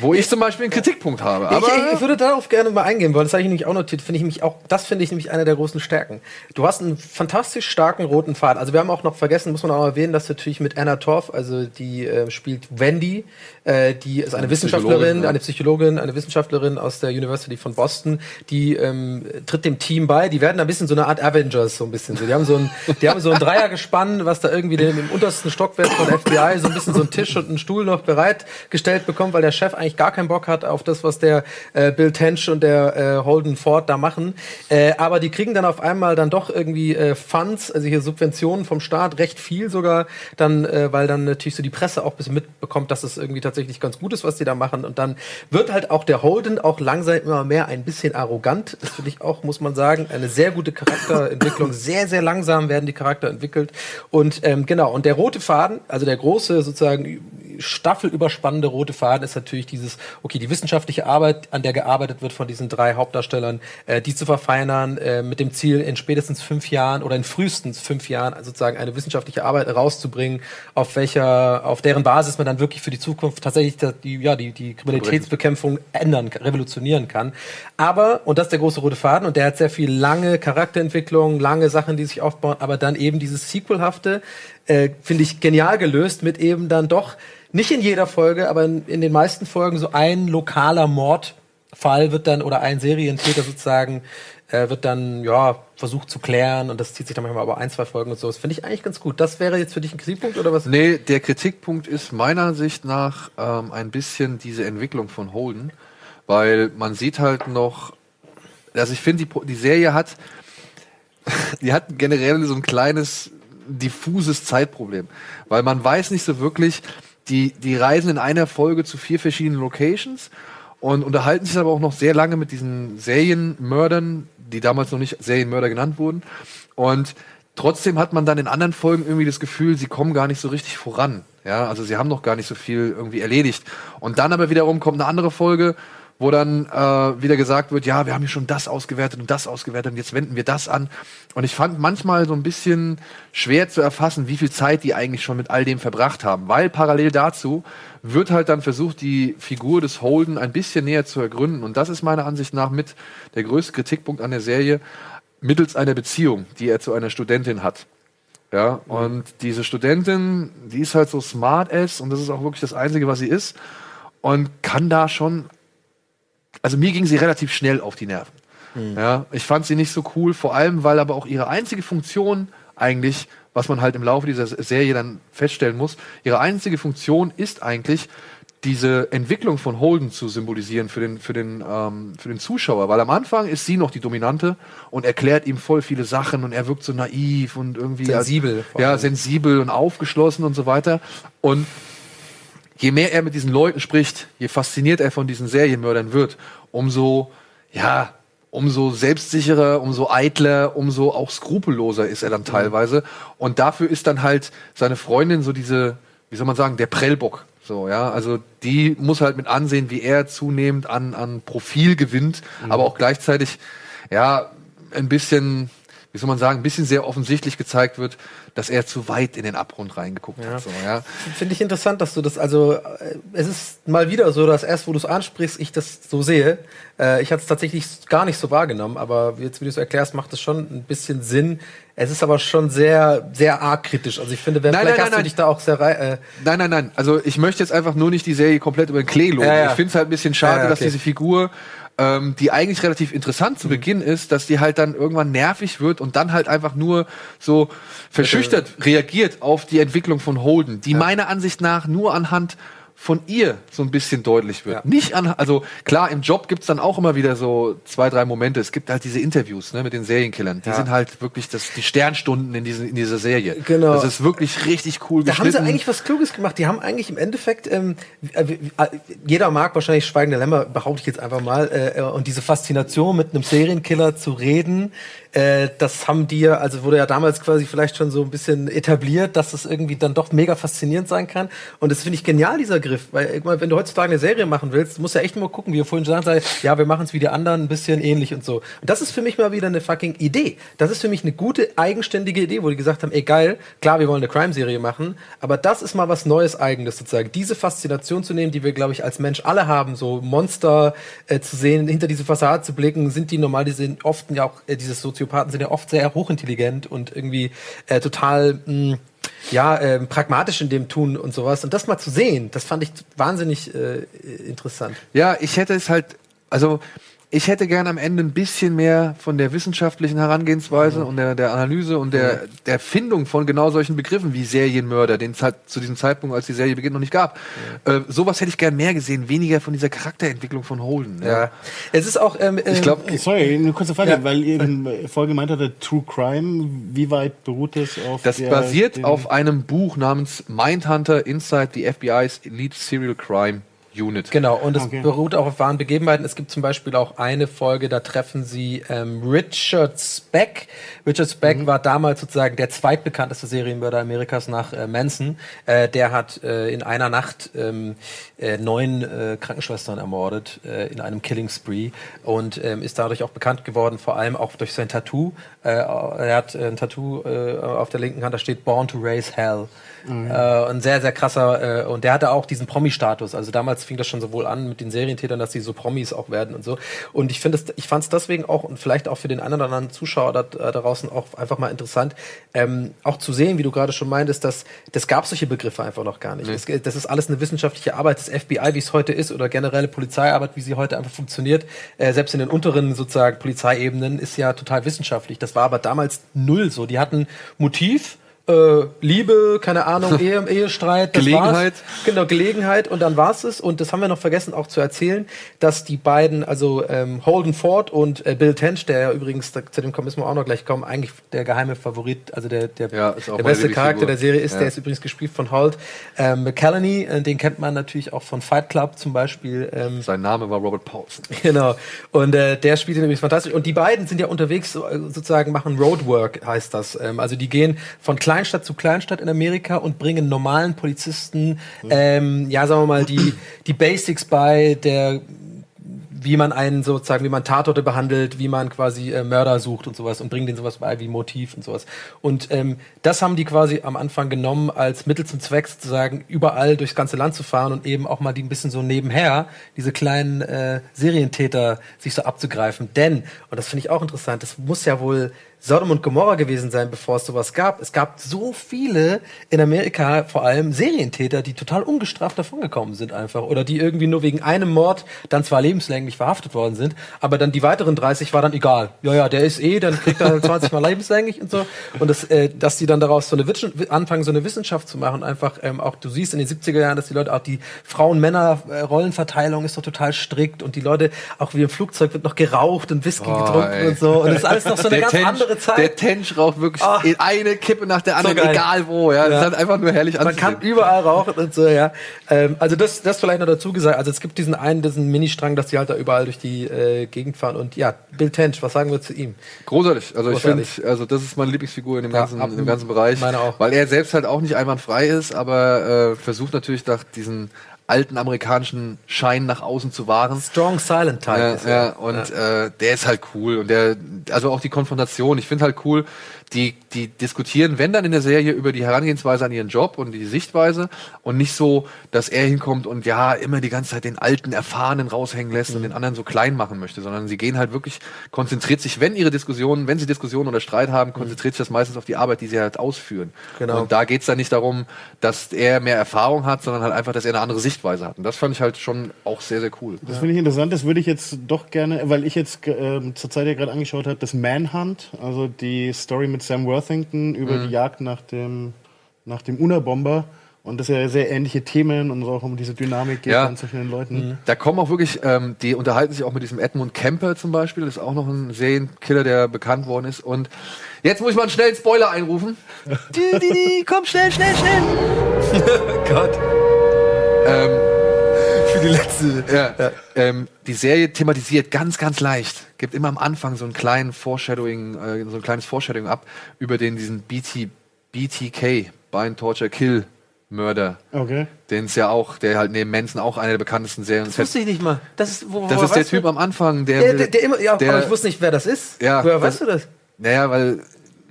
Wo ich zum Beispiel einen Kritikpunkt habe. Aber ich, ich würde darauf gerne mal eingehen wollen. Das habe ich nämlich auch notiert. Finde ich mich auch, das finde ich nämlich einer der großen Stärken. Du hast einen fantastisch starken roten Faden. Also wir haben auch noch vergessen, muss man auch erwähnen, dass natürlich mit Anna Torf, also die äh, spielt Wendy, äh, die ist eine, eine Wissenschaftlerin, eine Psychologin, eine Wissenschaftlerin aus der University von Boston, die ähm, tritt dem Team bei. Die werden ein bisschen so eine Art Avengers, so ein bisschen so. Die haben so ein, die haben so ein Dreiergespann, was da irgendwie im, im untersten Stockwerk von FBI so ein bisschen so einen Tisch und einen Stuhl noch bereitgestellt bekommt, weil der Chef eigentlich gar keinen Bock hat auf das, was der äh, Bill Tench und der äh, Holden Ford da machen. Äh, aber die kriegen dann auf einmal dann doch irgendwie äh, Funds, also hier Subventionen vom Staat, recht viel sogar, dann, äh, weil dann natürlich so die Presse auch ein bisschen mitbekommt, dass es irgendwie tatsächlich ganz gut ist, was die da machen. Und dann wird halt auch der Holden auch langsam immer mehr ein bisschen arrogant. Das finde ich auch, muss man sagen, eine sehr gute Charakterentwicklung. Sehr, sehr langsam werden die Charakter entwickelt. Und ähm, genau, und der rote Faden, also der große sozusagen staffelüberspannende rote Faden ist natürlich dieses, okay, die wissenschaftliche Arbeit, an der gearbeitet wird von diesen drei Hauptdarstellern, äh, die zu verfeinern, äh, mit dem Ziel, in spätestens fünf Jahren oder in frühestens fünf Jahren also sozusagen eine wissenschaftliche Arbeit rauszubringen, auf welcher, auf deren Basis man dann wirklich für die Zukunft tatsächlich die, ja, die, die Kriminalitätsbekämpfung ändern, revolutionieren kann. Aber, und das ist der große rote Faden, und der hat sehr viel lange Charakterentwicklung, lange Sachen, die sich aufbauen, aber dann eben dieses Sequelhafte, äh, finde ich genial gelöst mit eben dann doch nicht in jeder Folge, aber in, in den meisten Folgen so ein lokaler Mordfall wird dann oder ein Serientäter sozusagen äh, wird dann ja versucht zu klären und das zieht sich dann manchmal aber ein, zwei Folgen und so. Das finde ich eigentlich ganz gut. Das wäre jetzt für dich ein Kritikpunkt oder was? Nee, der Kritikpunkt ist meiner Sicht nach ähm, ein bisschen diese Entwicklung von Holden, weil man sieht halt noch, also ich finde, die, die Serie hat, die hat generell so ein kleines diffuses Zeitproblem, weil man weiß nicht so wirklich, die, die reisen in einer Folge zu vier verschiedenen Locations und unterhalten sich aber auch noch sehr lange mit diesen Serienmördern, die damals noch nicht Serienmörder genannt wurden. Und trotzdem hat man dann in anderen Folgen irgendwie das Gefühl, sie kommen gar nicht so richtig voran. Ja, also sie haben noch gar nicht so viel irgendwie erledigt. Und dann aber wiederum kommt eine andere Folge, wo dann äh, wieder gesagt wird, ja, wir haben hier schon das ausgewertet und das ausgewertet und jetzt wenden wir das an. Und ich fand manchmal so ein bisschen schwer zu erfassen, wie viel Zeit die eigentlich schon mit all dem verbracht haben, weil parallel dazu wird halt dann versucht, die Figur des Holden ein bisschen näher zu ergründen. Und das ist meiner Ansicht nach mit der größte Kritikpunkt an der Serie, mittels einer Beziehung, die er zu einer Studentin hat. Ja, mhm. und diese Studentin, die ist halt so smart ass und das ist auch wirklich das Einzige, was sie ist und kann da schon also mir ging sie relativ schnell auf die Nerven. Mhm. Ja, ich fand sie nicht so cool, vor allem, weil aber auch ihre einzige Funktion eigentlich, was man halt im Laufe dieser Serie dann feststellen muss, ihre einzige Funktion ist eigentlich, diese Entwicklung von Holden zu symbolisieren für den, für, den, ähm, für den Zuschauer. Weil am Anfang ist sie noch die Dominante und erklärt ihm voll viele Sachen und er wirkt so naiv und irgendwie. Sensibel. Als, ja, sensibel und aufgeschlossen und so weiter. Und je mehr er mit diesen Leuten spricht, je fasziniert er von diesen Serienmördern wird, umso, ja, umso selbstsicherer, umso eitler, umso auch skrupelloser ist er dann mhm. teilweise. Und dafür ist dann halt seine Freundin so diese, wie soll man sagen, der Prellbock. So, ja, also die muss halt mit ansehen, wie er zunehmend an, an Profil gewinnt, mhm. aber auch gleichzeitig, ja, ein bisschen wie soll man sagen, ein bisschen sehr offensichtlich gezeigt wird, dass er zu weit in den Abgrund reingeguckt Ja. hat. So, ja. Finde ich interessant, dass du das, also äh, es ist mal wieder so, dass erst, wo du es ansprichst, ich das so sehe. Äh, ich hatte es tatsächlich gar nicht so wahrgenommen, aber jetzt, wie du es erklärst, macht es schon ein bisschen Sinn. Es ist aber schon sehr, sehr arg kritisch. Also ich finde, wer, Nein, vielleicht nein, hast nein, du nein. dich da auch sehr äh, Nein, nein, nein. Also ich möchte jetzt einfach nur nicht die Serie komplett über den Klee loben. Ja, ja. Ich finde es halt ein bisschen schade, Ja, ja, dass okay. diese Figur, ähm, die eigentlich relativ interessant zu Beginn ist, dass die halt dann irgendwann nervig wird und dann halt einfach nur so verschüchtert reagiert auf die Entwicklung von Holden, die meiner Ansicht nach nur anhand von ihr so ein bisschen deutlich wird. Ja. Nicht an, also klar, im Job gibt's dann auch immer wieder so zwei, drei Momente. Es gibt halt diese Interviews ne, mit den Serienkillern. Die Ja. sind halt wirklich das, die Sternstunden in, diesen, in dieser Serie. Genau. Das ist wirklich richtig cool Da haben sie eigentlich was Kluges gemacht. Die haben eigentlich im Endeffekt, ähm, äh, äh, jeder mag wahrscheinlich Schweigende Lämmer, behaupte ich jetzt einfach mal, äh, und diese Faszination mit einem Serienkiller zu reden, äh, das haben die ja, also wurde ja damals quasi vielleicht schon so ein bisschen etabliert, dass es irgendwie dann doch mega faszinierend sein kann. Und das finde ich genial, dieser Griff. Weil, ich meine, wenn du heutzutage eine Serie machen willst, musst du ja echt nur gucken, wie ihr vorhin gesagt habt, ja, wir machen es wie die anderen, ein bisschen ähnlich und so. Und das ist für mich mal wieder eine fucking Idee. Das ist für mich eine gute, eigenständige Idee, wo die gesagt haben, ey geil, klar, wir wollen eine Crime-Serie machen, aber das ist mal was Neues, Eigenes sozusagen. Diese Faszination zu nehmen, die wir, glaube ich, als Mensch alle haben, so Monster äh, zu sehen, hinter diese Fassade zu blicken, sind die normal, die sind oft ja auch, äh, diese Soziopathen sind ja oft sehr hochintelligent und irgendwie äh, total, mh, ja, ähm, pragmatisch in dem Tun und sowas. Und das mal zu sehen, das fand ich wahnsinnig äh, interessant. Ja, ich hätte es halt, also ich hätte gern am Ende ein bisschen mehr von der wissenschaftlichen Herangehensweise und der, der Analyse und der, der Findung von genau solchen Begriffen wie Serienmörder, den es halt zu diesem Zeitpunkt, als die Serie beginnt, noch nicht gab. Äh, sowas hätte ich gern mehr gesehen, weniger von dieser Charakterentwicklung von Holden. Ja. Es ist auch, ähm, Ich glaube, Sorry, eine kurze Frage, Ja. weil ihr in der Folge gemeint hattet, True Crime, wie weit beruht das auf das der, basiert auf einem Buch namens Mindhunter Inside the FBI's Elite Serial Crime Unit. Genau, und es Okay. beruht auch auf wahren Begebenheiten. Es gibt zum Beispiel auch eine Folge, da treffen sie ähm, Richard Speck. Richard Speck war damals sozusagen der zweitbekannteste Serienmörder Amerikas nach äh, Manson. Äh, der hat äh, in einer Nacht ähm, äh, neun äh, Krankenschwestern ermordet äh, in einem Killing Spree und ähm, ist dadurch auch bekannt geworden, vor allem auch durch sein Tattoo. Äh, er hat äh, ein Tattoo äh, auf der linken Hand, da steht Born to Raise Hell. Äh, ein sehr, sehr krasser, äh, und der hatte auch diesen Promi-Status. Also damals fing das schon sowohl an mit den Serientätern, dass die so Promis auch werden und so. Und ich finde es, ich fand es deswegen auch und vielleicht auch für den einen oder anderen Zuschauer da, da draußen auch einfach mal interessant, ähm, auch zu sehen, wie du gerade schon meintest, dass das gab solche Begriffe einfach noch gar nicht. Es, das ist alles eine wissenschaftliche Arbeit des FBI, wie es heute ist, oder generelle Polizeiarbeit, wie sie heute einfach funktioniert. Äh, selbst in den unteren sozusagen Polizeiebenen ist ja total wissenschaftlich. Das war aber damals null so. Die hatten Motiv, äh, Liebe, keine Ahnung, Ehe, Ehestreit, Gelegenheit. War's. Genau, Gelegenheit und dann war's es. Und das haben wir noch vergessen auch zu erzählen, dass die beiden, also ähm, Holden Ford und äh, Bill Tench, der ja übrigens, da, zu dem kommen müssen wir auch noch gleich kommen, eigentlich der geheime Favorit, also der, der, Ja, der beste Charakter der Serie ist, Ja. der ist übrigens gespielt von Holt. Ähm, McCallany, äh, den kennt man natürlich auch von Fight Club zum Beispiel. Ähm, Sein Name war Robert Paulson. Genau. Und äh, der spielt ihn nämlich fantastisch. Und die beiden sind ja unterwegs, äh, sozusagen machen Roadwork, heißt das. Ähm, also die gehen von Kleinstadt zu Kleinstadt in Amerika und bringen normalen Polizisten, ähm, ja, sagen wir mal, die, die Basics bei der wie man einen sozusagen, wie man Tatorte behandelt, wie man quasi äh, Mörder sucht und sowas und bringen denen sowas bei wie Motiv und sowas. Und ähm, das haben die quasi am Anfang genommen als Mittel zum Zweck sozusagen überall durchs ganze Land zu fahren und eben auch mal die ein bisschen so nebenher diese kleinen äh, Serientäter sich so abzugreifen. Denn, und das finde ich auch interessant, das muss ja wohl Sodom und Gomorra gewesen sein, bevor es sowas gab. Es gab so viele in Amerika, vor allem Serientäter, die total ungestraft davongekommen sind einfach. Oder die irgendwie nur wegen einem Mord dann zwar lebenslänglich verhaftet worden sind, aber dann die weiteren 30 war dann egal. Ja, ja, der ist eh, dann kriegt er halt 20 Mal lebenslänglich und so. Und das, äh, dass die dann daraus so eine Witsch- anfangen, so eine Wissenschaft zu machen, einfach ähm, auch, du siehst in den 70er Jahren, dass die Leute auch die Frauen-Männer-Rollenverteilung ist doch total strikt und die Leute, auch wie im Flugzeug wird noch geraucht und Whisky Oh, getrunken ey. und so. Und das ist alles noch so eine ganz Tench, andere Zeit. Der Tench raucht wirklich in eine Kippe nach der anderen, geil. egal wo. Ja, Das Ja. ist halt einfach nur herrlich Man anzusehen. kann überall rauchen und so, ja. Ähm, also das, das vielleicht noch dazu gesagt. Also es gibt diesen einen, diesen Mini-Strang, dass die halt da überall durch die äh, Gegend fahren. Und ja, Bill Tench, was sagen wir zu ihm? Großartig. Also ich finde, Großartig. also das ist meine Lieblingsfigur in dem Ja, ganzen, ab- in dem ganzen Bereich. meine auch. Weil er selbst halt auch nicht einwandfrei ist, aber äh, versucht natürlich nach diesen alten amerikanischen Schein nach außen zu wahren. Strong Silent Type. Ja, ist ja, und Äh, der ist halt cool. Und der, also auch die Konfrontation, ich finde halt cool, die, die diskutieren, wenn dann in der Serie, über die Herangehensweise an ihren Job und die Sichtweise und nicht so, dass er hinkommt und ja, immer die ganze Zeit den alten, erfahrenen raushängen lässt Mhm. und den anderen so klein machen möchte, sondern sie gehen halt wirklich, konzentriert sich, wenn ihre Diskussionen, wenn sie Diskussionen oder Streit haben, konzentriert sich das meistens auf die Arbeit, die sie halt ausführen. Mhm. Genau. Und da geht's dann nicht darum, dass er mehr Erfahrung hat, sondern halt einfach, dass er eine andere Sichtweise hat. Und das fand ich halt schon auch sehr, sehr cool. Das finde ich interessant, das würde ich jetzt doch gerne, weil ich jetzt ähm, zur Zeit ja gerade angeschaut habe, das Manhunt, also die Story mit Sam Worthington über die Jagd nach dem, nach dem Unabomber. Und das ja sehr ähnliche Themen und so auch um diese Dynamik geht Ja. dann zwischen den Leuten. Da kommen auch wirklich, ähm, die unterhalten sich auch mit diesem Edmund Kemper zum Beispiel. Das ist auch noch ein Serienkiller, der bekannt worden ist. Und jetzt muss ich mal einen schnellen Spoiler einrufen. Die, die, die, komm schnell, schnell, schnell. Gott. Ähm, die letzte. ja, Ähm, die Serie thematisiert ganz, ganz leicht. Gibt immer am Anfang so einen kleinen Foreshadowing, äh, so ein kleines Foreshadowing ab über den diesen BT, BTK, Bind, Torture, Kill Mörder. Okay. Den es ja auch, der halt neben Manson auch eine der bekanntesten Serien Das wusste ich nicht mal. Das ist, wo, Das woher ist der weißt du? Typ am Anfang, der, Der, der, der immer, ja, der- aber ich wusste nicht, wer das ist. Ja, Woher das- weißt du das? Naja, weil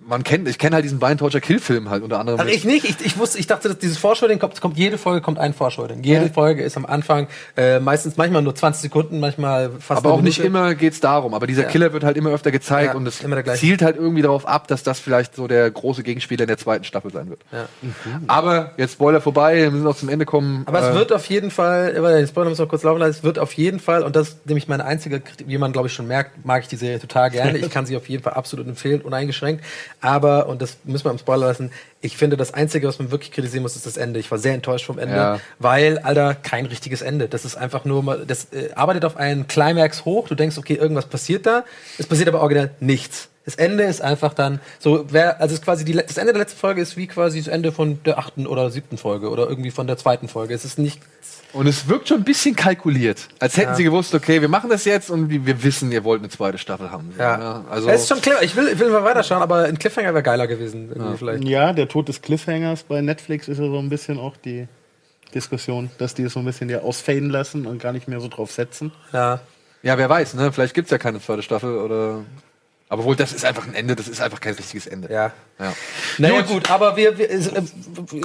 man kennt, ich kenne halt diesen Bind Torture Kill Film halt unter anderem. Ach, ich nicht. Ich, ich wusste, ich dachte, dass dieses Vorschau-Ding kommt, kommt, jede Folge kommt ein Vorschau-Ding. Jede Ja. Folge ist am Anfang, äh, meistens, manchmal nur 20 Sekunden, manchmal fast aber auch nicht Minute. immer geht's darum. Aber dieser Ja. Killer wird halt immer öfter gezeigt Ja, und es zielt halt irgendwie darauf ab, dass das vielleicht so der große Gegenspieler in der zweiten Staffel sein wird. Ja. Aber jetzt Spoiler vorbei, wir müssen auch zum Ende kommen. Aber es Äh, wird auf jeden Fall, den Spoiler müssen wir kurz laufen lassen, es wird auf jeden Fall, und das ist nämlich meine einzige, wie man glaube ich schon merkt, mag ich die Serie total gerne. Ich kann sie auf jeden Fall absolut empfehlen, uneingeschränkt. Aber, und das müssen wir im Spoiler lassen, ich finde, das Einzige, was man wirklich kritisieren muss, ist das Ende. Ich war sehr enttäuscht vom Ende, Ja. weil, Alter, kein richtiges Ende. Das ist einfach nur mal, das äh, arbeitet auf einen Climax hoch. Du denkst, okay, irgendwas passiert da. Es passiert aber original nichts. Das Ende ist einfach dann so, wer, also es ist quasi die, das Ende der letzten Folge ist wie quasi das Ende von der achten oder siebten Folge oder irgendwie von der zweiten Folge. Es ist nicht Und es wirkt schon ein bisschen kalkuliert. Als hätten Ja. sie gewusst, okay, wir machen das jetzt und wir wissen, ihr wollt eine zweite Staffel haben. Ja. also es ist schon clever. Ich will, ich will mal weiterschauen, aber ein Cliffhanger wäre geiler gewesen. Irgendwie vielleicht. Ja, der Tod des Cliffhangers bei Netflix ist ja so ein bisschen auch die Diskussion, dass die es so ein bisschen ja ausfaden lassen und gar nicht mehr so drauf setzen. Ja. ja, wer weiß, ne? Vielleicht gibt's ja keine zweite Staffel oder. Aber wohl, das ist einfach ein Ende, das ist einfach kein richtiges Ende. Ja. ja. Naja, gut, aber wir, wir, äh,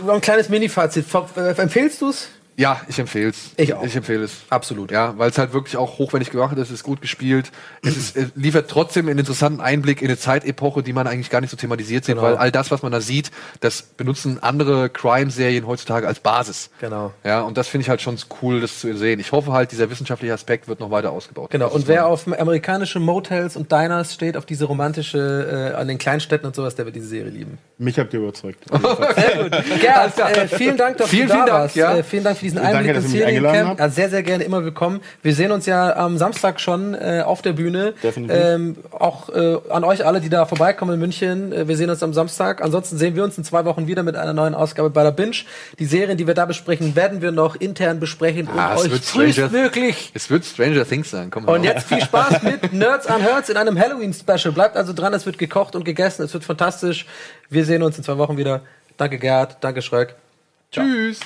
ein kleines Mini-Fazit. Äh, Empfehlst du es? Ja, ich empfehle es. Ich auch. Ich empfehle es. Absolut. Ja, weil es halt wirklich auch hochwertig gemacht ist, es ist gut gespielt. Es, ist, es liefert trotzdem einen interessanten Einblick in eine Zeitepoche, die man eigentlich gar nicht so thematisiert sieht, Genau. weil all das, was man da sieht, das benutzen andere Crime-Serien heutzutage als Basis. Genau. Ja, und das finde ich halt schon cool, das zu sehen. Ich hoffe halt, dieser wissenschaftliche Aspekt wird noch weiter ausgebaut. Genau, und wer auf amerikanische Motels und Diners steht, auf diese romantische, äh, an den Kleinstädten und sowas, der wird diese Serie lieben. Mich habt ihr überzeugt. Gerd, äh, vielen Dank, dass Vielen, du da vielen Dank, warst. ja. Äh, vielen Dank für diesen Danke, Einblick dass ins Seriencamp. Ja, sehr, sehr gerne, immer willkommen. Wir sehen uns ja am Samstag schon äh, auf der Bühne. Definitiv. Ähm, auch äh, an euch alle, die da vorbeikommen in München. Äh, wir sehen uns am Samstag. Ansonsten sehen wir uns in zwei Wochen wieder mit einer neuen Ausgabe bei der Binge. Die Serien, die wir da besprechen, werden wir noch intern besprechen und Ah, es euch wird Stranger- frühestmöglich Es wird Stranger Things sein, komm mal und jetzt viel Spaß mit Nerds an Herz in einem Halloween-Special. Bleibt also dran, es wird gekocht und gegessen, es wird fantastisch. Wir sehen uns in zwei Wochen wieder. Danke Gerd, danke Schröck. Tschüss.